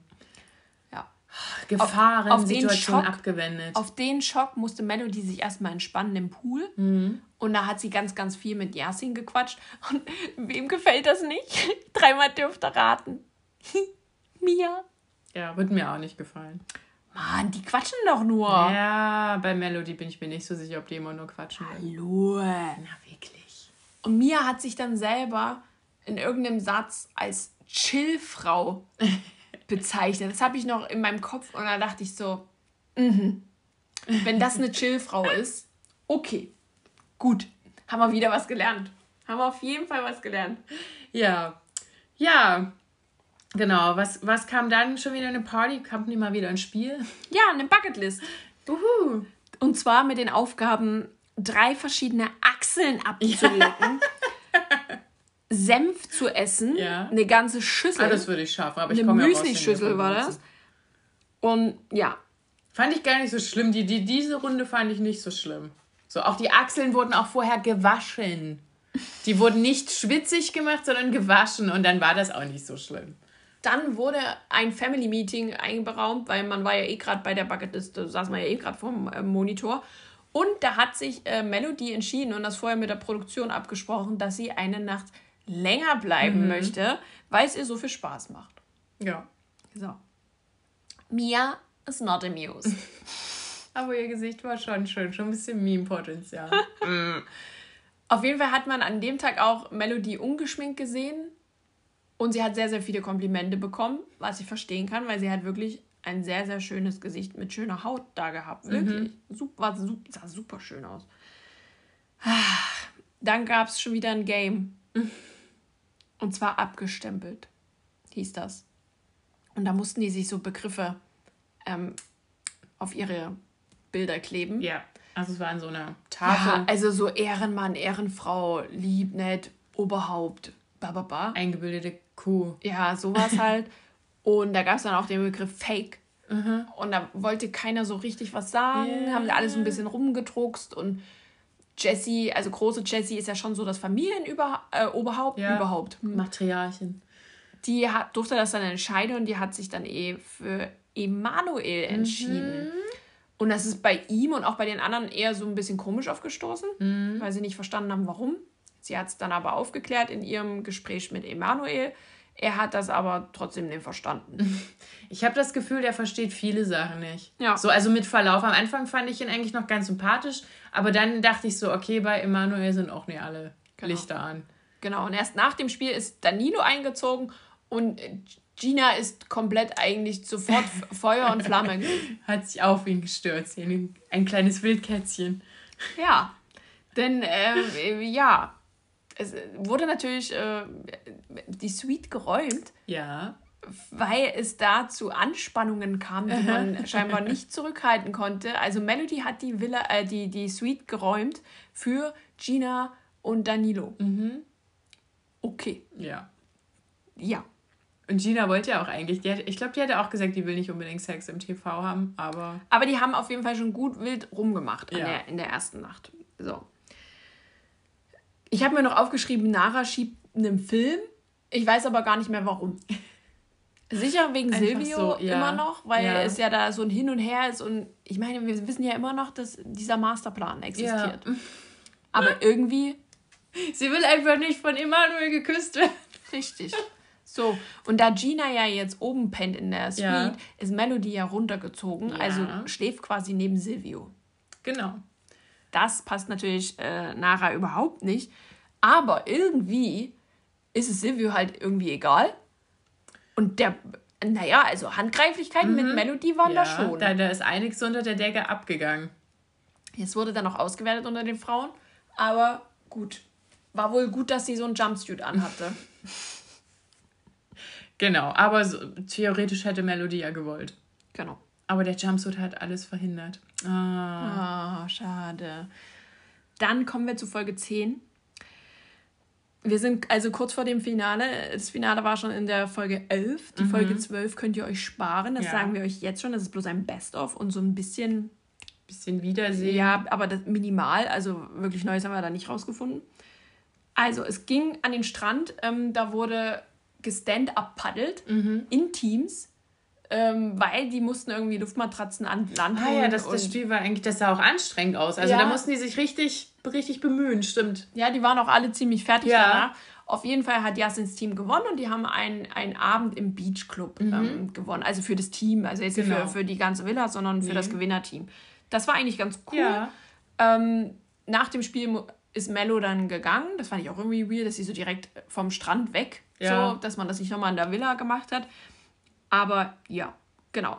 Gefahrensituation abgewendet. Auf den Schock musste Melody sich erstmal entspannen im Pool. Mhm. Und da hat sie ganz, ganz viel mit Yasin gequatscht. Und wem gefällt das nicht? Dreimal dürfte raten. Mia. Ja, wird mir auch nicht gefallen. Mann, die quatschen doch nur. Ja, bei Melody bin ich mir nicht so sicher, ob die immer nur quatschen. Hallo. Na, wirklich. Und Mia hat sich dann selber in irgendeinem Satz als Chillfrau bezeichnet. Das habe ich noch in meinem Kopf und da dachte ich so, mhm. wenn das eine Chillfrau ist, okay, gut, haben wir wieder was gelernt. Haben wir auf jeden Fall was gelernt. Ja, Ja, genau. Was, was kam dann schon wieder eine Party? Kam die mal wieder ins Spiel? Ja, eine Bucketlist. Uhu. Und zwar mit den Aufgaben, drei verschiedene Achseln abzulegen. Senf zu essen, ja. eine ganze Schüssel. Ah, das würde ich schaffen, aber ich komme Eine Müsli-Schüssel war das. Und ja. Fand ich gar nicht so schlimm. Die, die, diese Runde fand ich nicht so schlimm. So, auch die Achseln wurden auch vorher gewaschen. Die wurden nicht schwitzig gemacht, sondern gewaschen und dann war das auch nicht so schlimm. Dann wurde ein Family Meeting einberaumt, weil man war ja eh gerade bei der Bucketliste, saß man ja eh gerade vorm äh, Monitor. Und da hat sich äh, Melody entschieden und das vorher mit der Produktion abgesprochen, dass sie eine Nacht länger bleiben mhm. möchte, weil es ihr so viel Spaß macht. Ja. So. Mia is not amused. Aber ihr Gesicht war schon schön, schon ein bisschen Meme-Potenzial. Mm. Auf jeden Fall hat man an dem Tag auch Melody ungeschminkt gesehen. Und sie hat sehr, sehr viele Komplimente bekommen, was ich verstehen kann, weil sie hat wirklich ein sehr, sehr schönes Gesicht mit schöner Haut da gehabt. Mhm. Wirklich. Mhm. Super, super, sah super schön aus. Dann gab es schon wieder ein Game. Und zwar abgestempelt, hieß das. Und da mussten die sich so Begriffe ähm, auf ihre Bilder kleben. Ja, also es war in so einer Tafel. Ja, also so Ehrenmann, Ehrenfrau, lieb, nett, Oberhaupt, bababa. Eingebildete Kuh. Ja, sowas halt. Und da gab es dann auch den Begriff Fake. Mhm. Und da wollte keiner so richtig was sagen, yeah. haben da alles ein bisschen rumgedruckst und Jessie, also große Jessie ist ja schon so das Familienoberhaupt äh, ja. überhaupt. Hm. Materialchen. Die hat, durfte das dann entscheiden und die hat sich dann eh für Emanuel entschieden. Mhm. Und das ist bei ihm und auch bei den anderen eher so ein bisschen komisch aufgestoßen, mhm. weil sie nicht verstanden haben, warum. Sie hat es dann aber aufgeklärt in ihrem Gespräch mit Emanuel. Er hat das aber trotzdem nicht verstanden. Ich habe das Gefühl, der versteht viele Sachen nicht. Ja. So, also mit Verlauf. Am Anfang fand ich ihn eigentlich noch ganz sympathisch, aber dann dachte ich so, okay, bei Emanuel sind auch nicht alle genau. Lichter an. Genau, und erst nach dem Spiel ist Danilo eingezogen und Gina ist komplett eigentlich sofort Feuer und Flamme. Hat sich auf ihn gestürzt, ein kleines Wildkätzchen. Ja, denn äh, ja, es wurde natürlich äh, die Suite geräumt. Ja. Weil es da zu Anspannungen kam, die man scheinbar nicht zurückhalten konnte. Also Melody hat die Villa, äh, die, die Suite geräumt für Gina und Danilo. Mhm. Okay. Ja. Ja. Und Gina wollte ja auch eigentlich, hat, ich glaube, die hatte auch gesagt, die will nicht unbedingt Sex im TV haben, aber. Aber die haben auf jeden Fall schon gut wild rumgemacht ja. der, in der ersten Nacht. So. Ich habe mir noch aufgeschrieben, Nara schiebt einen Film. Ich weiß aber gar nicht mehr warum. Sicher wegen Einfach Silvio so, ja. immer noch, weil ja. es ja da so ein Hin und Her ist und ich meine, wir wissen ja immer noch, dass dieser Masterplan existiert. Ja. Aber irgendwie. Sie will einfach nicht von Emanuel geküsst werden. Richtig. So, und da Gina ja jetzt oben pennt in der Suite, ist Melody ja runtergezogen, also schläft quasi neben Silvio. Genau. Das passt natürlich äh, Nara überhaupt nicht. Aber irgendwie ist es Silvio halt irgendwie egal. Und der, naja, also Handgreiflichkeiten mhm. mit Melody waren ja, da schon. Da, da ist einiges unter der Decke abgegangen. Jetzt wurde dann auch ausgewertet unter den Frauen. Aber gut. War wohl gut, dass sie so einen Jumpsuit anhatte. genau, aber so, theoretisch hätte Melody ja gewollt. Genau. Aber der Jumpsuit hat alles verhindert. Ah. Oh, schade. Dann kommen wir zu Folge 10. Wir sind also kurz vor dem Finale. Das Finale war schon in der Folge 11. Die mhm. Folge 12 könnt ihr euch sparen. Das ja. sagen wir euch jetzt schon. Das ist bloß ein Best-of und so ein bisschen. Bisschen Wiedersehen. Ja, aber das minimal. Also wirklich Neues haben wir da nicht rausgefunden. Also, es ging an den Strand. Ähm, da wurde gestand-up paddelt mhm. in Teams ähm, weil die mussten irgendwie Luftmatratzen an Land Ah ja, das, das Spiel war eigentlich, das sah auch anstrengend aus. Also ja. da mussten die sich richtig, richtig bemühen, stimmt. Ja, die waren auch alle ziemlich fertig ja. danach. Auf jeden Fall hat Jasins Team gewonnen und die haben einen, einen Abend im Beach Club mhm. ähm, gewonnen. Also für das Team, also jetzt genau. nicht für, für die ganze Villa, sondern für nee. das Gewinnerteam. Das war eigentlich ganz cool. Ja. Ähm, nach dem Spiel ist Mello dann gegangen. Das fand ich auch irgendwie weird, dass sie so direkt vom Strand weg, ja. so, dass man das nicht nochmal in der Villa gemacht hat. Aber ja, genau.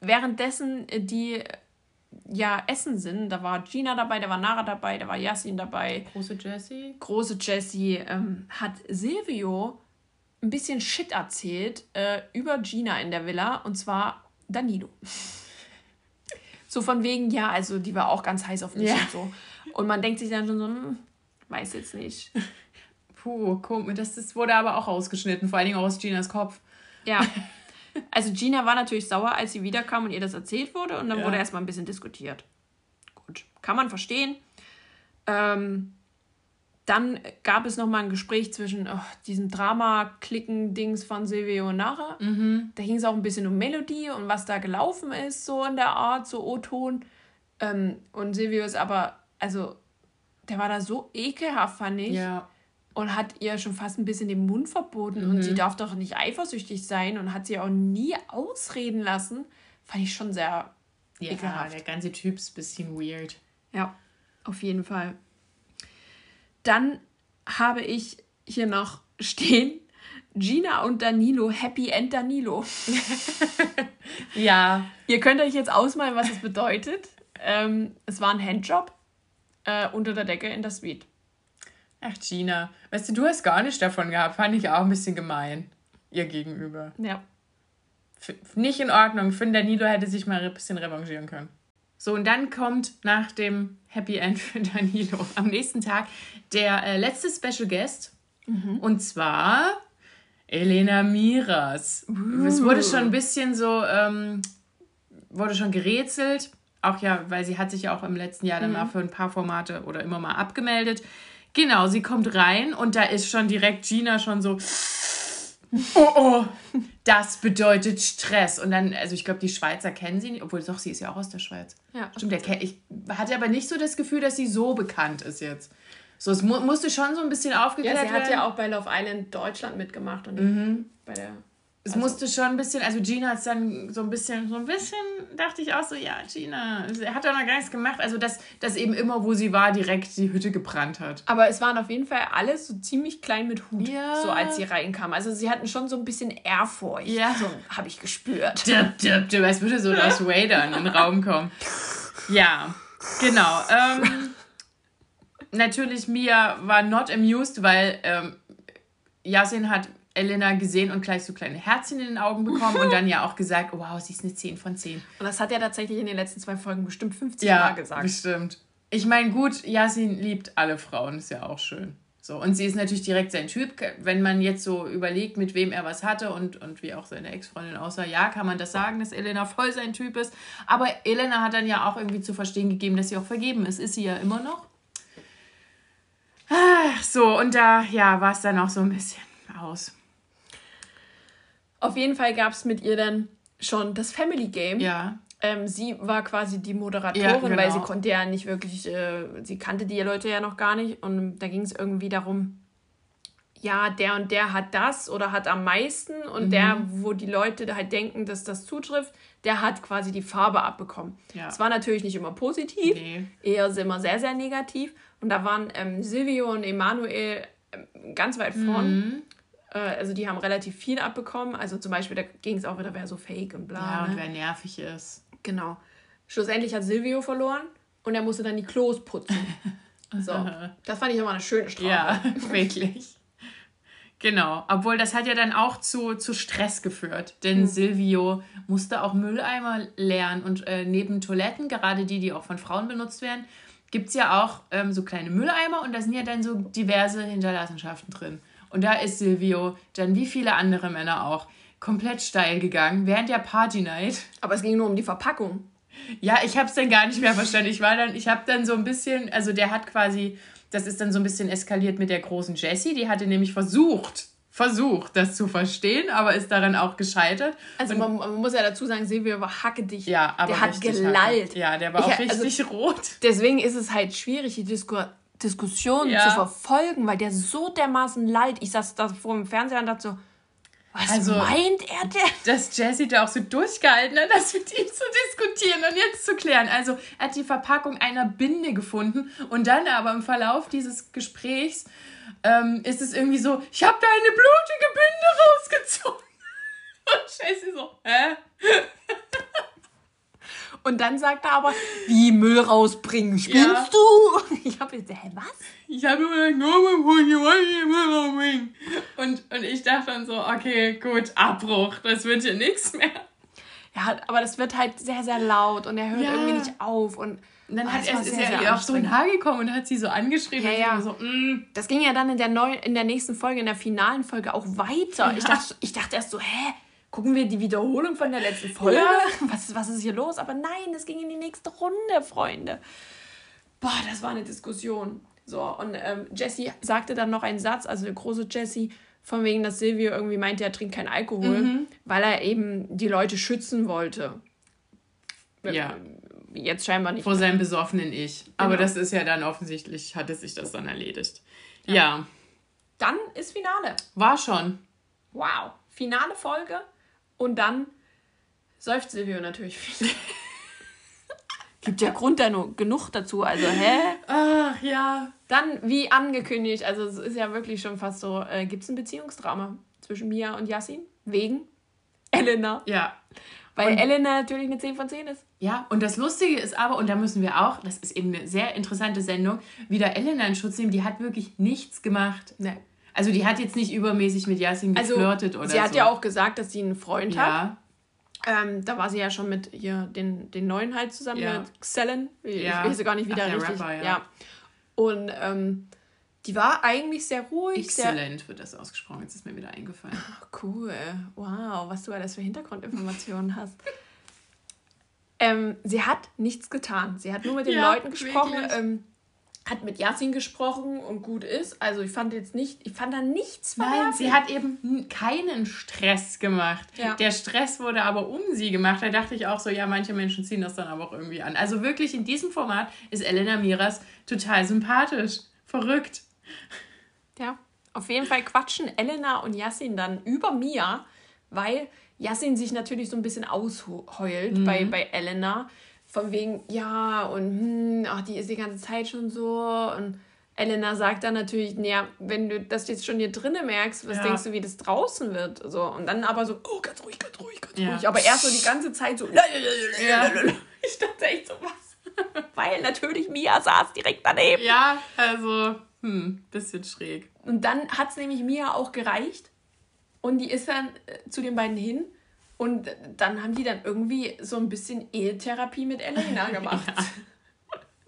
Währenddessen äh, die äh, ja essen sind, da war Gina dabei, da war Nara dabei, da war Yassin dabei. Große Jessie. Große Jessie ähm, hat Silvio ein bisschen Shit erzählt äh, über Gina in der Villa und zwar Danilo. So von wegen, ja, also die war auch ganz heiß auf mich ja. und so. Und man denkt sich dann schon so, hm, weiß jetzt nicht. Puh, komisch. Das, das wurde aber auch ausgeschnitten, vor allen Dingen auch aus Ginas Kopf. Ja. Also Gina war natürlich sauer, als sie wiederkam und ihr das erzählt wurde und dann ja. wurde erstmal ein bisschen diskutiert. Gut, kann man verstehen. Ähm, dann gab es nochmal ein Gespräch zwischen oh, diesem Drama-Klicken-Dings von Silvio und Nara. Mhm. Da ging es auch ein bisschen um Melodie und was da gelaufen ist, so in der Art, so O-Ton. Ähm, und Silvio ist aber, also, der war da so ekelhaft, fand ich. Ja. Und hat ihr schon fast ein bisschen den Mund verboten. Mhm. Und sie darf doch nicht eifersüchtig sein und hat sie auch nie ausreden lassen. Fand ich schon sehr ja, ekelhaft. der ganze Typ ist ein bisschen weird. Ja, auf jeden Fall. Dann habe ich hier noch stehen, Gina und Danilo, Happy End Danilo. ja. Ihr könnt euch jetzt ausmalen, was es bedeutet. Ähm, es war ein Handjob äh, unter der Decke in der Suite. Ach, Gina. Weißt du, du hast gar nicht davon gehabt. Fand ich auch ein bisschen gemein. Ihr gegenüber. Ja. F nicht in Ordnung. Ich finde, Danilo hätte sich mal ein bisschen revanchieren können. So, und dann kommt nach dem Happy End für Danilo am nächsten Tag der äh, letzte Special Guest. Mhm. Und zwar Elena Miras. Uh. Es wurde schon ein bisschen so, ähm, wurde schon gerätselt. Auch ja, weil sie hat sich ja auch im letzten Jahr dann mhm. mal für ein paar Formate oder immer mal abgemeldet. Genau, sie kommt rein und da ist schon direkt Gina schon so oh, oh, das bedeutet Stress. Und dann, also ich glaube, die Schweizer kennen sie nicht, obwohl doch, sie ist ja auch aus der Schweiz. Ja. Stimmt, der, ich hatte aber nicht so das Gefühl, dass sie so bekannt ist jetzt. So, es mu musste schon so ein bisschen aufgeklärt werden. Ja, sie hat ja auch bei Love Island Deutschland mitgemacht und mhm. bei der es also, musste schon ein bisschen, also Gina hat es dann so ein bisschen, so ein bisschen dachte ich auch so, ja, Gina, er hat doch noch gar nichts gemacht. Also, dass, dass eben immer, wo sie war, direkt die Hütte gebrannt hat. Aber es waren auf jeden Fall alle so ziemlich klein mit Hut, ja. so als sie reinkam. Also, sie hatten schon so ein bisschen Ehrfurcht. Ja. So habe ich gespürt. Dip, dip, dip, als würde so das Vader in den Raum kommen. Ja, genau. Ähm, natürlich, Mia war not amused, weil ähm, Yasin hat Elena gesehen und gleich so kleine Herzchen in den Augen bekommen und dann ja auch gesagt, oh, wow, sie ist eine 10 von 10. Und das hat er tatsächlich in den letzten zwei Folgen bestimmt 50 ja, Mal gesagt. bestimmt. Ich meine, gut, Yasin liebt alle Frauen, ist ja auch schön. So, und sie ist natürlich direkt sein Typ. Wenn man jetzt so überlegt, mit wem er was hatte und, und wie auch seine Ex-Freundin aussah, ja, kann man das sagen, dass Elena voll sein Typ ist. Aber Elena hat dann ja auch irgendwie zu verstehen gegeben, dass sie auch vergeben ist. Ist sie ja immer noch. Ach, so, und da, ja, war es dann auch so ein bisschen aus. Auf jeden Fall gab es mit ihr dann schon das Family Game. Ja. Ähm, sie war quasi die Moderatorin, ja, genau. weil sie konnte ja nicht wirklich, äh, sie kannte die Leute ja noch gar nicht. Und da ging es irgendwie darum, ja, der und der hat das oder hat am meisten und mhm. der, wo die Leute halt denken, dass das zutrifft, der hat quasi die Farbe abbekommen. Ja. Das war natürlich nicht immer positiv, nee. eher immer sehr, sehr negativ. Und da waren ähm, Silvio und Emanuel ähm, ganz weit vorn. Mhm. Äh, also die haben relativ viel abbekommen. Also zum Beispiel, da ging es auch wieder, wer so fake und bla. Ja, und ne? wer nervig ist. Genau. Schlussendlich hat Silvio verloren und er musste dann die Klos putzen. So. Das fand ich immer eine schöne Strafe. Ja, wirklich. Genau, obwohl das hat ja dann auch zu, zu Stress geführt, denn hm. Silvio musste auch Mülleimer leeren und äh, neben Toiletten, gerade die, die auch von Frauen benutzt werden, gibt es ja auch ähm, so kleine Mülleimer und da sind ja dann so diverse Hinterlassenschaften drin. Und da ist Silvio, dann wie viele andere Männer auch, komplett steil gegangen während der Party Night. Aber es ging nur um die Verpackung. Ja, ich habe es dann gar nicht mehr verstanden. Ich war dann, ich habe dann so ein bisschen, also der hat quasi, das ist dann so ein bisschen eskaliert mit der großen Jessie. Die hatte nämlich versucht, versucht, das zu verstehen, aber ist daran auch gescheitert. Also man, man, muss ja dazu sagen, Silvio war hackedicht. Ja, aber der hat gelallt. Hacke. Ja, der war ich, auch richtig also, rot. Deswegen ist es halt schwierig, die Diskussion Diskussionen ja. zu verfolgen, weil der so dermaßen leid. Ich saß da vor dem Fernseher und dachte so, was also, meint er denn? Dass Jesse da auch so durchgehalten hat, das mit ihm zu diskutieren und jetzt zu klären. Also er hat die Verpackung einer Binde gefunden und dann aber im Verlauf dieses Gesprächs ähm, ist es irgendwie so, ich habe da eine blutige Binde rausgezogen. Und Jesse so, hä? Und dann sagt er aber, wie Müll rausbringen, spinnst ja. du? Ich habe jetzt, hä, was? Ich habe nur Müll rausbringen. Und, und ich dachte dann so, okay, gut, Abbruch, das wird hier nichts mehr. Ja, aber das wird halt sehr, sehr laut und er hört ja. irgendwie nicht auf und und dann oh, hat er, ist er ihr auf so ein Haar gekommen und hat sie so angeschrieben. Ja, ja. So, mm. Das ging ja dann in der, neu, in der nächsten Folge, in der finalen Folge auch weiter. Ja. Ich, dachte, ich dachte erst so, hä? Gucken wir die Wiederholung von der letzten Folge? Ja. Was, was ist hier los? Aber nein, das ging in die nächste Runde, Freunde. Boah, das war eine Diskussion. So, und ähm, Jesse sagte dann noch einen Satz, also der große Jesse, von wegen, dass Silvio irgendwie meinte, er trinkt keinen Alkohol, mhm. weil er eben die Leute schützen wollte. Ja jetzt scheinbar nicht. Vor seinem besoffenen Ich. Genau. Aber das ist ja dann offensichtlich, hatte sich das dann erledigt. Ja. ja. Dann ist Finale. War schon. Wow. Finale Folge. Und dann säuft Silvio natürlich viel. Gibt ja Grund genug dazu. Also, hä? Ach ja. Dann, wie angekündigt, also es ist ja wirklich schon fast so, äh, gibt es ein Beziehungsdrama zwischen Mia und Yassin? Wegen Elena. Ja. Weil und, Elena natürlich eine 10 von 10 ist. Ja, und das Lustige ist aber, und da müssen wir auch, das ist eben eine sehr interessante Sendung, wieder Elena in Schutz nehmen, die hat wirklich nichts gemacht. Nee. Also die hat jetzt nicht übermäßig mit Yasin also, geflirtet oder so. Sie hat ja auch gesagt, dass sie einen Freund ja. hat. Ähm, da war sie ja schon mit ihr, den, den neuen halt zusammen ja. mit Xellen. Ich ja. weiß gar nicht, wie Ach, der richtig. Rapper, ja. ja. Und ähm, die war eigentlich sehr ruhig. Exzellent wird das ausgesprochen, jetzt ist mir wieder eingefallen. Ach, cool. Wow, was du alles für Hintergrundinformationen hast. Ähm, sie hat nichts getan. Sie hat nur mit den ja, Leuten gesprochen, ähm, hat mit Yasin gesprochen und gut ist. Also ich fand jetzt nicht, ich fand da nichts Nein, sie hat eben keinen Stress gemacht. Ja. Der Stress wurde aber um sie gemacht. Da dachte ich auch so, ja, manche Menschen ziehen das dann aber auch irgendwie an. Also wirklich in diesem Format ist Elena Miras total sympathisch. Verrückt. Ja, auf jeden Fall quatschen Elena und Yassin dann über Mia, weil Yassin sich natürlich so ein bisschen ausheult mhm. bei, bei Elena. Von wegen, ja, und hm, ach, die ist die ganze Zeit schon so. Und Elena sagt dann natürlich, naja, wenn du das jetzt schon hier drinnen merkst, was ja. denkst du, wie das draußen wird? So, und dann aber so, oh, ganz ruhig, ganz ruhig, ganz ja. ruhig. Aber erst so die ganze Zeit so, ja. ich dachte echt so, was? Weil natürlich Mia saß direkt daneben. Ja, also hm, bisschen schräg. Und dann hat es nämlich Mia auch gereicht. Und die ist dann äh, zu den beiden hin. Und dann haben die dann irgendwie so ein bisschen Ehetherapie mit Elena gemacht. ja.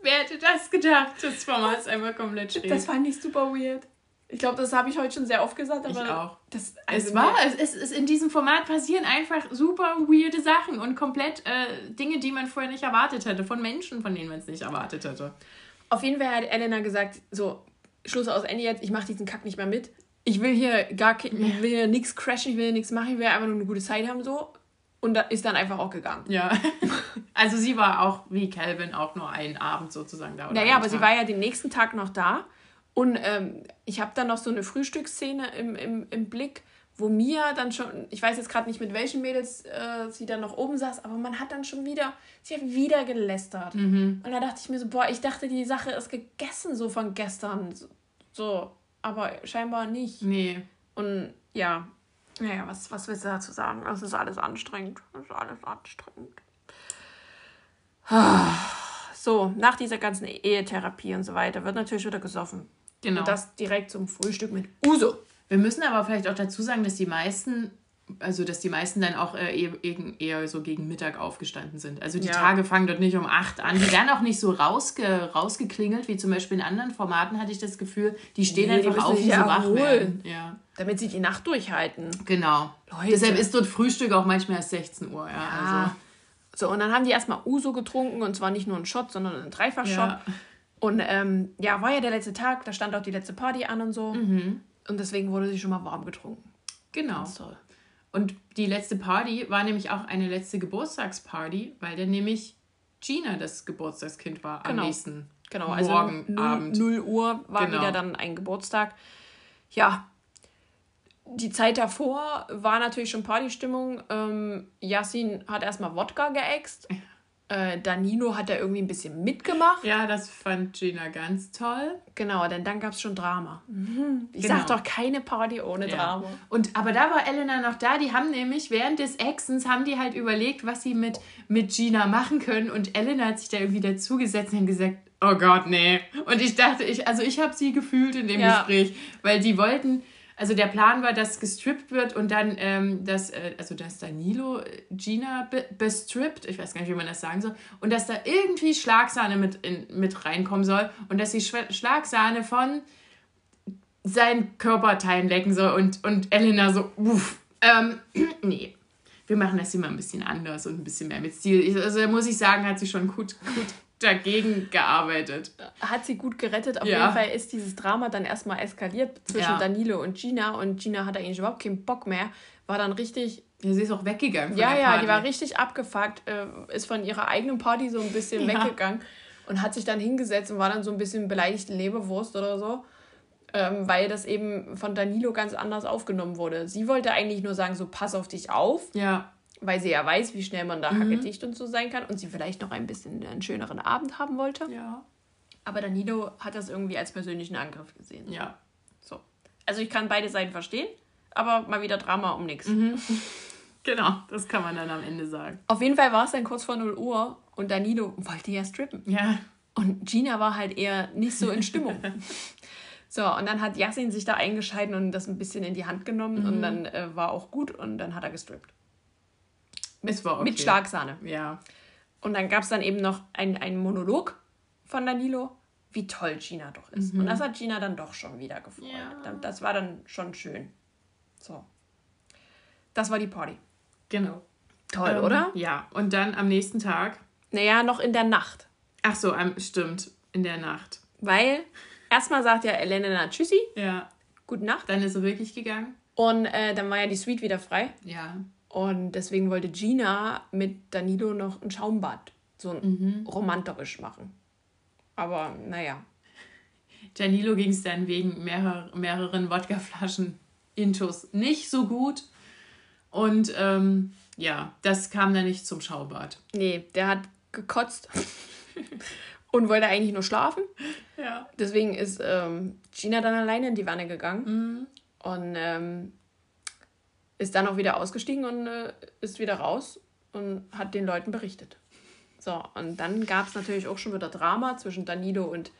Wer hätte das gedacht? Das Format ist einfach komplett schräg. Das fand ich super weird. Ich glaube, das habe ich heute schon sehr oft gesagt, aber ich auch. Das, also es war, es, es ist in diesem Format passieren einfach super weirde Sachen und komplett äh, Dinge, die man vorher nicht erwartet hätte, von Menschen, von denen man es nicht erwartet hätte. Auf jeden Fall hat Elena gesagt, so, Schluss aus Ende jetzt, ich mache diesen Kack nicht mehr mit. Ich will hier gar ich will hier nichts crashen, ich will hier nichts machen, ich will einfach nur eine gute Zeit haben so. Und da ist dann einfach auch gegangen. Ja. Also sie war auch wie Calvin auch nur einen Abend sozusagen da. naja, aber Tag. sie war ja den nächsten Tag noch da. Und ähm, ich habe dann noch so eine Frühstücksszene im, im, im Blick, wo Mia dann schon, ich weiß jetzt gerade nicht mit welchen Mädels äh, sie dann noch oben saß, aber man hat dann schon wieder, sie hat wieder gelästert. Mhm. Und da dachte ich mir so, boah, ich dachte, die Sache ist gegessen so von gestern. So, aber scheinbar nicht. Nee. Und ja, naja, was, was willst du dazu sagen? Das ist alles anstrengend. Das ist alles anstrengend. So, nach dieser ganzen Ehetherapie und so weiter wird natürlich wieder gesoffen. Genau. Und das direkt zum Frühstück mit Uso. Wir müssen aber vielleicht auch dazu sagen, dass die meisten, also dass die meisten dann auch äh, eher, eher so gegen Mittag aufgestanden sind. Also die ja. Tage fangen dort nicht um acht an. Die werden auch nicht so rausge, rausgeklingelt, wie zum Beispiel in anderen Formaten hatte ich das Gefühl. Die stehen nee, einfach die auf, wie sie wach werden. Ja. Damit sie die Nacht durchhalten. Genau. Leute. Deshalb ist dort Frühstück auch manchmal erst 16 Uhr. Ja, ja. Also. So, und dann haben die erstmal Uso getrunken und zwar nicht nur einen Shot, sondern einen Dreifach-Shot. Und ähm, ja, war ja der letzte Tag, da stand auch die letzte Party an und so. Mhm. Und deswegen wurde sie schon mal warm getrunken. Genau. Ganz toll. Und die letzte Party war nämlich auch eine letzte Geburtstagsparty, weil dann nämlich Gina das Geburtstagskind war genau. am nächsten genau, also Morgen, 0, Abend. 0 Uhr war genau. wieder dann ein Geburtstag. Ja, die Zeit davor war natürlich schon Partystimmung. Ähm, Yassin hat erstmal Wodka geäxt. Äh, Danilo hat da irgendwie ein bisschen mitgemacht. Ja, das fand Gina ganz toll. Genau, denn dann gab es schon Drama. Mhm. Ich genau. sag doch keine Party ohne ja. Drama. Und aber da war Elena noch da. Die haben nämlich während des Exens haben die halt überlegt, was sie mit, mit Gina machen können. Und Elena hat sich da irgendwie dazugesetzt und gesagt, oh Gott, nee. Und ich dachte, ich, also ich habe sie gefühlt in dem ja. Gespräch, weil die wollten also der Plan war, dass gestrippt wird und dann, ähm, dass, äh, also dass Danilo äh, Gina be bestrippt, ich weiß gar nicht, wie man das sagen soll, und dass da irgendwie Schlagsahne mit, in, mit reinkommen soll und dass die Schlagsahne von seinen Körperteilen lecken soll und, und Elena so, uff, ähm, nee. Wir machen das immer ein bisschen anders und ein bisschen mehr mit Stil. Also da muss ich sagen, hat sie schon gut, gut dagegen gearbeitet. Hat sie gut gerettet. Auf ja. jeden Fall ist dieses Drama dann erstmal eskaliert zwischen ja. Danilo und Gina. Und Gina hat eigentlich überhaupt keinen Bock mehr. War dann richtig. Ja, sie ist auch weggegangen. ja, ja, die war richtig abgefuckt. Äh, ist von ihrer eigenen Party so ein bisschen ja. weggegangen. Und hat sich dann hingesetzt und war dann so ein bisschen beleidigte Leberwurst oder so. Ähm, weil das eben von Danilo ganz anders aufgenommen wurde. Sie wollte eigentlich nur sagen, so pass auf dich auf. Ja weil sie ja weiß, wie schnell man da mhm. hackedicht und so sein kann und sie vielleicht noch ein bisschen einen schöneren Abend haben wollte. Ja. Aber Danilo hat das irgendwie als persönlichen Angriff gesehen. Ja. So. Also ich kann beide Seiten verstehen, aber mal wieder Drama um nichts. Mhm. Genau, das kann man dann am Ende sagen. Auf jeden Fall war es dann kurz vor 0 Uhr und Danilo wollte ja strippen. Ja. Und Gina war halt eher nicht so in Stimmung. so, und dann hat Yassin sich da eingeschalten und das ein bisschen in die Hand genommen mhm. und dann äh, war auch gut und dann hat er gestrippt. Es war okay. Mit Schlagsahne. Ja. Und dann gab es dann eben noch einen Monolog von Danilo, wie toll Gina doch ist. Mhm. Und das hat Gina dann doch schon wieder gefreut. Ja. Das war dann schon schön. So. Das war die Party. Genau. Toll, ähm, oder? Ja. Und dann am nächsten Tag. Naja, noch in der Nacht. Ach so, stimmt. In der Nacht. Weil erstmal sagt ja Elena Tschüssi. Ja. Gute Nacht. Dann ist sie wirklich gegangen. Und äh, dann war ja die Suite wieder frei. Ja. Und deswegen wollte Gina mit Danilo noch ein Schaumbad, so mhm. romantisch machen. Aber naja. Danilo ging es dann wegen mehrer, mehreren Wodkaflaschen Intus nicht so gut. Und ähm, ja, das kam dann nicht zum Schaubad. Nee, der hat gekotzt und wollte eigentlich nur schlafen. Ja. Deswegen ist ähm, Gina dann alleine in die Wanne gegangen. Mhm. Und ähm, ist dann auch wieder ausgestiegen und äh, ist wieder raus und hat den Leuten berichtet. So, und dann gab es natürlich auch schon wieder Drama zwischen Danilo und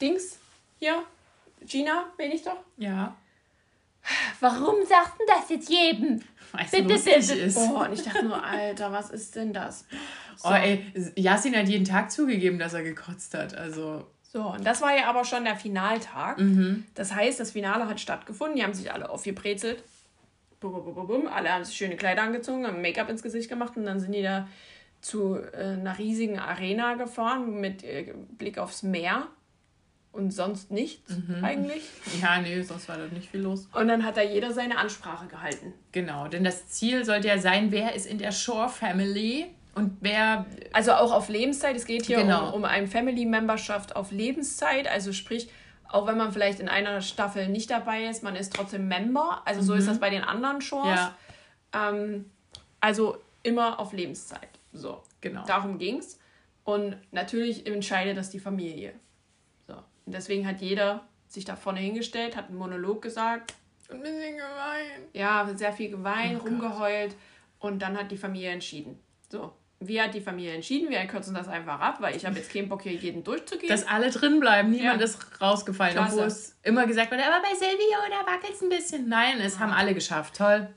Dings. Hier, Gina, bin ich doch? Ja. Warum sagt denn das jetzt jedem? Weißt bitte, bitte. Ist. Oh, und ich dachte nur, Alter, was ist denn das? So. Oh, ey, Yasin hat jeden Tag zugegeben, dass er gekotzt hat. Also. So, und das war ja aber schon der Finaltag. Mhm. Das heißt, das Finale hat stattgefunden. Die haben sich alle aufgebrezelt alle haben sich schöne Kleider angezogen, haben Make-up ins Gesicht gemacht und dann sind die da zu äh, einer riesigen Arena gefahren mit äh, Blick aufs Meer und sonst nichts mhm. eigentlich. Ja, nee, sonst war da nicht viel los. Und dann hat da jeder seine Ansprache gehalten. Genau, denn das Ziel sollte ja sein, wer ist in der Shore Family und wer. Also auch auf Lebenszeit. Es geht hier genau. um, um ein Family Memberschaft auf Lebenszeit. Also sprich, auch wenn man vielleicht in einer Staffel nicht dabei ist, man ist trotzdem Member. Also so mhm. ist das bei den anderen Shows. Ja. Ähm, also immer auf Lebenszeit. So, genau. Darum ging es. Und natürlich entscheidet das die Familie. So. Und deswegen hat jeder sich da vorne hingestellt, hat einen Monolog gesagt. Und ein bisschen geweint. Ja, sehr viel geweint, oh rumgeheult. Und dann hat die Familie entschieden. So, wie hat die Familie entschieden? Wir kürzen das einfach ab, weil ich habe jetzt keinen Bock, hier jeden durchzugehen. Dass alle drin bleiben, niemand ja. ist rausgefallen. Obwohl es immer gesagt wird, aber bei Silvio, da wackelt es ein bisschen. Nein, es ja. haben alle geschafft. Toll.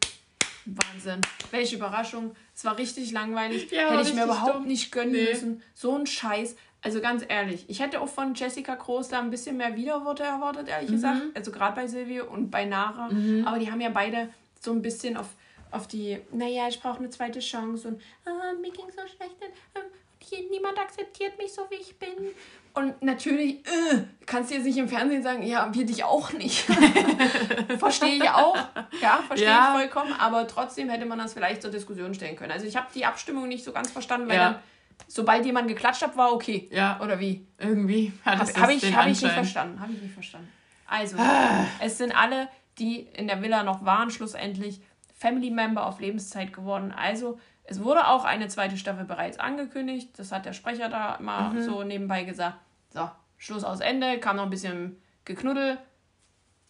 Wahnsinn. Welche Überraschung. Es war richtig langweilig. Ja, hätte ich mir überhaupt dumm. nicht gönnen nee. müssen. So ein Scheiß. Also ganz ehrlich, ich hätte auch von Jessica Groß da ein bisschen mehr Widerworte erwartet, ehrlich mhm. gesagt. Also gerade bei Silvio und bei Nara. Mhm. Aber die haben ja beide so ein bisschen auf auf die, naja, ich brauche eine zweite Chance und ah, mir ging so schlecht, äh, hier, niemand akzeptiert mich so, wie ich bin. Und natürlich äh, kannst du jetzt nicht im Fernsehen sagen, ja, wir dich auch nicht. verstehe ich auch. Ja, verstehe ja. ich vollkommen. Aber trotzdem hätte man das vielleicht zur Diskussion stellen können. Also ich habe die Abstimmung nicht so ganz verstanden, weil ja. dann, sobald jemand geklatscht hat, war okay. Ja. Oder wie? Irgendwie hat es Habe ich, hab ich nicht verstanden. Habe ich nicht verstanden. Also, ah. es sind alle, die in der Villa noch waren, schlussendlich Family Member auf Lebenszeit geworden. Also es wurde auch eine zweite Staffel bereits angekündigt. Das hat der Sprecher da mal mhm. so nebenbei gesagt. So, Schluss aus Ende, kam noch ein bisschen geknuddel,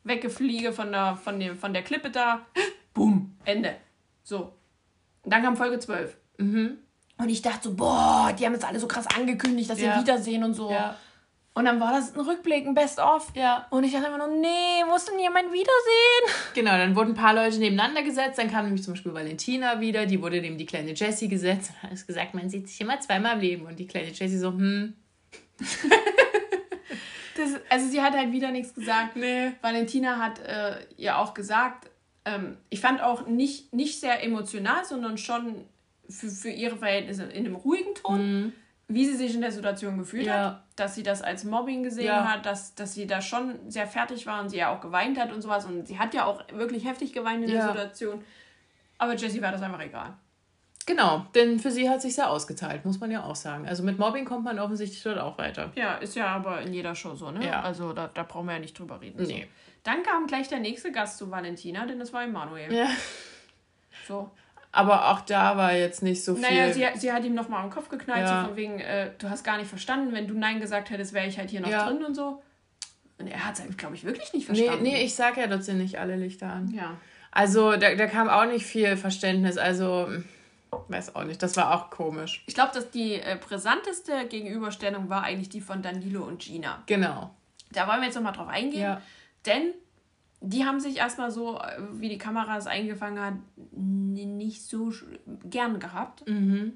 weggefliege von der, von, dem, von der Klippe da, boom, Ende. So. Und dann kam Folge 12. Mhm. Und ich dachte so, boah, die haben jetzt alle so krass angekündigt, dass ja. wir wiedersehen und so. Ja. Und dann war das ein Rückblick, ein Best-of. Ja. Und ich dachte immer nur, nee, muss denn jemand wiedersehen? Genau, dann wurden ein paar Leute nebeneinander gesetzt. Dann kam nämlich zum Beispiel Valentina wieder, die wurde neben die kleine Jessie gesetzt. Und hat gesagt, man sieht sich immer zweimal im Leben. Und die kleine Jessie so, hm. das, also sie hat halt wieder nichts gesagt. Nee. Valentina hat äh, ja auch gesagt, ähm, ich fand auch nicht, nicht sehr emotional, sondern schon für, für ihre Verhältnisse in einem ruhigen Ton. Mhm wie sie sich in der Situation gefühlt ja. hat, dass sie das als Mobbing gesehen ja. hat, dass, dass sie da schon sehr fertig war und sie ja auch geweint hat und sowas. Und sie hat ja auch wirklich heftig geweint in ja. der Situation. Aber Jessie war das einfach egal. Genau, denn für sie hat sich sehr ausgeteilt, muss man ja auch sagen. Also mit Mobbing kommt man offensichtlich dort auch weiter. Ja, ist ja aber in jeder Show so, ne? Ja. Also da, da brauchen wir ja nicht drüber reden. Nee. So. Dann kam gleich der nächste Gast zu Valentina, denn das war Emanuel. Ja. So. Aber auch da war jetzt nicht so viel. Naja, sie, sie hat ihm nochmal am Kopf geknallt, ja. so von wegen, äh, du hast gar nicht verstanden, wenn du Nein gesagt hättest, wäre ich halt hier noch ja. drin und so. Und er hat es, glaube ich, wirklich nicht verstanden. Nee, nee ich sage ja, dort sind nicht alle Lichter an. Ja. Also da, da kam auch nicht viel Verständnis. Also, weiß auch nicht, das war auch komisch. Ich glaube, dass die äh, brisanteste Gegenüberstellung war eigentlich die von Danilo und Gina. Genau. Da wollen wir jetzt nochmal drauf eingehen. Ja. Denn die haben sich erstmal so, äh, wie die Kamera es eingefangen hat, nicht so gern gehabt. Mhm.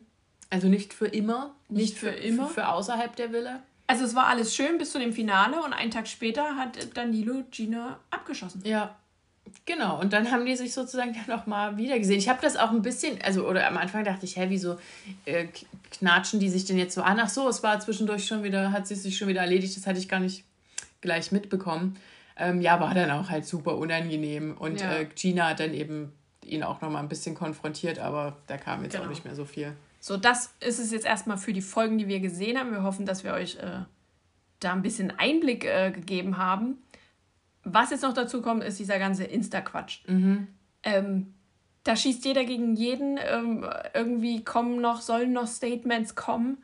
Also nicht für immer, nicht, nicht für, für, immer. Für, für außerhalb der Villa. Also es war alles schön bis zu dem Finale und einen Tag später hat Danilo Gina abgeschossen. Ja. Genau, und dann haben die sich sozusagen dann nochmal wieder gesehen. Ich habe das auch ein bisschen, also, oder am Anfang dachte ich, hä, wieso äh, knatschen die sich denn jetzt so an? Ach so, es war zwischendurch schon wieder, hat sie sich schon wieder erledigt, das hatte ich gar nicht gleich mitbekommen. Ähm, ja, war dann auch halt super unangenehm. Und ja. äh, Gina hat dann eben ihn auch nochmal ein bisschen konfrontiert, aber da kam jetzt genau. auch nicht mehr so viel. So, das ist es jetzt erstmal für die Folgen, die wir gesehen haben. Wir hoffen, dass wir euch äh, da ein bisschen Einblick äh, gegeben haben. Was jetzt noch dazu kommt, ist dieser ganze Insta-Quatsch. Mhm. Ähm, da schießt jeder gegen jeden. Ähm, irgendwie kommen noch, sollen noch Statements kommen.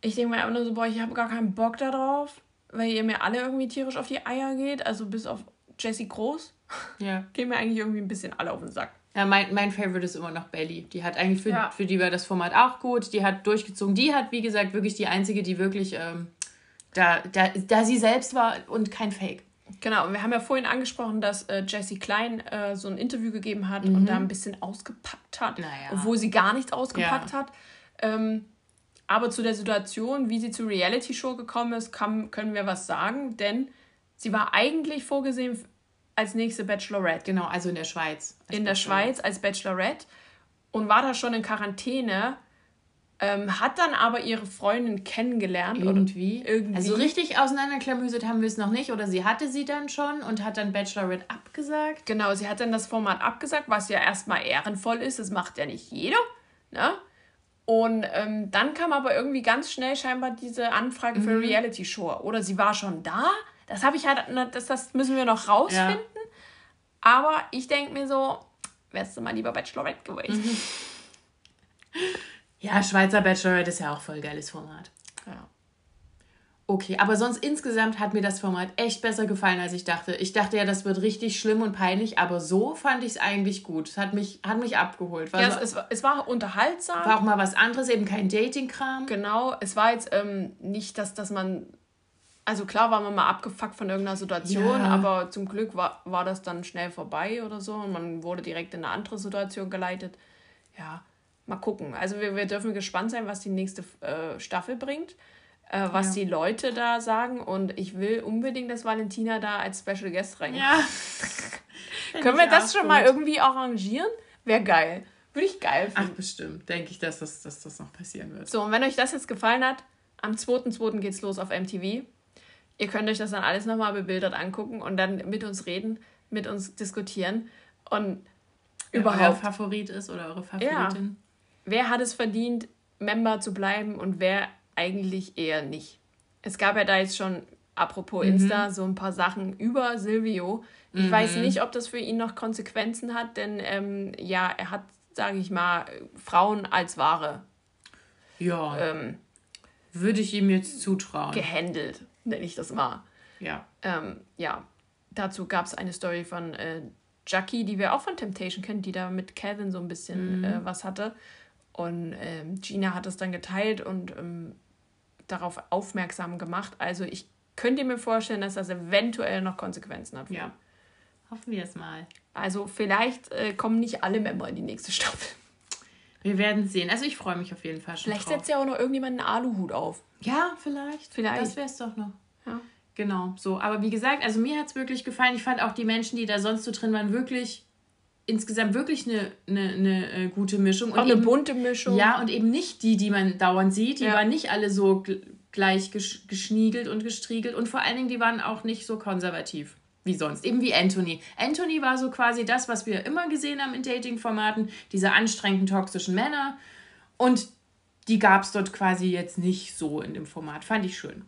Ich denke mir einfach nur so, boah, ich habe gar keinen Bock darauf weil ihr mir alle irgendwie tierisch auf die Eier geht, also bis auf Jessie Groß, ja. gehen mir eigentlich irgendwie ein bisschen alle auf den Sack. Ja, mein, mein Favorite ist immer noch Belly. Die hat eigentlich für, ja. für die war das Format auch gut. Die hat durchgezogen. Die hat, wie gesagt, wirklich die einzige, die wirklich ähm, da, da, da sie selbst war und kein Fake. Genau, und wir haben ja vorhin angesprochen, dass äh, Jessie Klein äh, so ein Interview gegeben hat mhm. und da ein bisschen ausgepackt hat, naja. obwohl sie gar nichts ausgepackt ja. hat. Ähm, aber zu der Situation, wie sie zur Reality-Show gekommen ist, kann, können wir was sagen, denn sie war eigentlich vorgesehen als nächste Bachelorette. Genau, also in der Schweiz. In der Schweiz als Bachelorette und war da schon in Quarantäne. Ähm, hat dann aber ihre Freundin kennengelernt. Irgendwie. irgendwie. Also richtig auseinanderklamüsert haben wir es noch nicht. Oder sie hatte sie dann schon und hat dann Bachelorette abgesagt. Genau, sie hat dann das Format abgesagt, was ja erstmal ehrenvoll ist. Das macht ja nicht jeder. Ne? Und ähm, dann kam aber irgendwie ganz schnell scheinbar diese Anfrage mhm. für Reality Show. Oder sie war schon da. Das habe ich halt, ne, das, das müssen wir noch rausfinden. Ja. Aber ich denke mir so, wärst du mal lieber Bachelorette gewesen. Mhm. Ja, Schweizer Bachelorette ist ja auch voll geiles Format. Okay, aber sonst insgesamt hat mir das Format echt besser gefallen, als ich dachte. Ich dachte ja, das wird richtig schlimm und peinlich, aber so fand ich es eigentlich gut. Es hat mich, hat mich abgeholt. War ja, so, es, es, war unterhaltsam. War auch mal was anderes, eben kein Dating-Kram. Genau, es war jetzt ähm, nicht, dass, dass man. Also klar war man mal abgefuckt von irgendeiner Situation, ja. aber zum Glück war, war das dann schnell vorbei oder so und man wurde direkt in eine andere Situation geleitet. Ja, mal gucken. Also wir, wir dürfen gespannt sein, was die nächste äh, Staffel bringt äh, was ja. die Leute da sagen. Und ich will unbedingt, dass Valentina da als Special Guest reinkommt. Ja. Können wir das schon gut. mal irgendwie arrangieren? Wäre geil. Würde ich geil finden. Ach, bestimmt. Denke ich, dass das, dass das noch passieren wird. So, und wenn euch das jetzt gefallen hat, am 2.2. geht's los auf MTV. Ihr könnt euch das dann alles nochmal bebildert angucken und dann mit uns reden, mit uns diskutieren. Und wer überhaupt. Euer Favorit ist oder eure Favoritin. Ja. Wer hat es verdient, Member zu bleiben und wer eigentlich eher nicht. Es gab ja da jetzt schon apropos Insta, so ein paar Sachen über Silvio. Ich weiß nicht, ob das für ihn noch Konsequenzen hat, denn ähm, ja, er hat, sage ich mal, Frauen als Ware Ja, ähm, würde ich ihm jetzt zutrauen. gehandelt, nenne ich das mal. Ja. Ähm, ja, dazu gab es eine Story von äh, Jackie, die wir auch von Temptation kennen, die da mit Kevin so ein bisschen äh, was hatte. Und ähm, Gina hat es dann geteilt und ähm, darauf aufmerksam gemacht. Also ich könnte mir vorstellen, dass das eventuell noch Konsequenzen hat. Ja. Hoffen wir es mal. Also vielleicht äh, kommen nicht alle Member in die nächste Staffel. Wir werden sehen. Also ich freue mich auf jeden Fall schon Vielleicht drauf. setzt ja auch noch irgendjemand einen Aluhut auf. Ja, vielleicht. Vielleicht. Das wäre es doch noch. Ja. Genau, so. Aber wie gesagt, also mir hat es wirklich gefallen. Ich fand auch die Menschen, die da sonst so drin waren, wirklich insgesamt wirklich eine, eine, eine äh, gute Mischung. Auch eine bunte Mischung. Ja, und eben nicht die, die man dauernd sieht. Die Ja. waren nicht alle so gl- gleich gesch geschniegelt und gestriegelt. Und vor allen Dingen, die waren auch nicht so konservativ wie sonst. Eben wie Anthony. Anthony war so quasi das, was wir immer gesehen haben in Dating-Formaten. Diese anstrengenden, toxischen Männer. Und die gab es dort quasi jetzt nicht so in dem Format. Fand ich schön.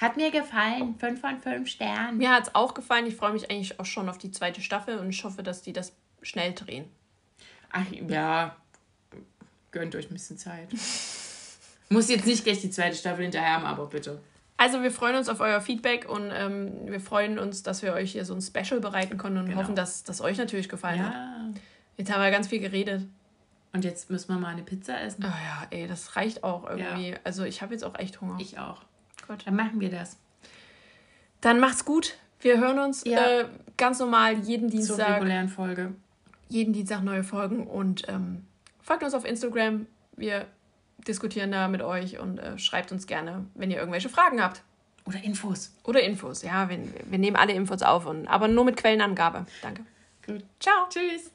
Hat mir gefallen. Fünf von fünf Sternen. Mir hat es auch gefallen. Ich freue mich eigentlich auch schon auf die zweite Staffel und ich hoffe, dass die das schnell drehen. Ach ja, gönnt euch ein bisschen Zeit. Muss jetzt nicht gleich die zweite Staffel hinterher haben, aber bitte. Also wir freuen uns auf euer Feedback und ähm, wir freuen uns, dass wir euch hier so ein Special bereiten konnten und Genau. hoffen, dass das euch natürlich gefallen hat. Ja. Jetzt haben wir ganz viel geredet. Und jetzt müssen wir mal eine Pizza essen. Oh ja, ey, das reicht auch irgendwie. Also ich habe jetzt auch echt Hunger. Ich auch. Gut. Dann machen wir das. Dann macht's gut. Wir hören uns Ja. äh, ganz normal jeden Zur Dienstag. regulären Folge. jeden Dienstag neue Folgen und ähm, folgt uns auf Instagram. Wir diskutieren da mit euch und äh, schreibt uns gerne, wenn ihr irgendwelche Fragen habt. Oder Infos. Oder Infos. Ja, wir, wir nehmen alle Infos auf, und, aber nur mit Quellenangabe. Danke. Gut. Ciao. Tschüss.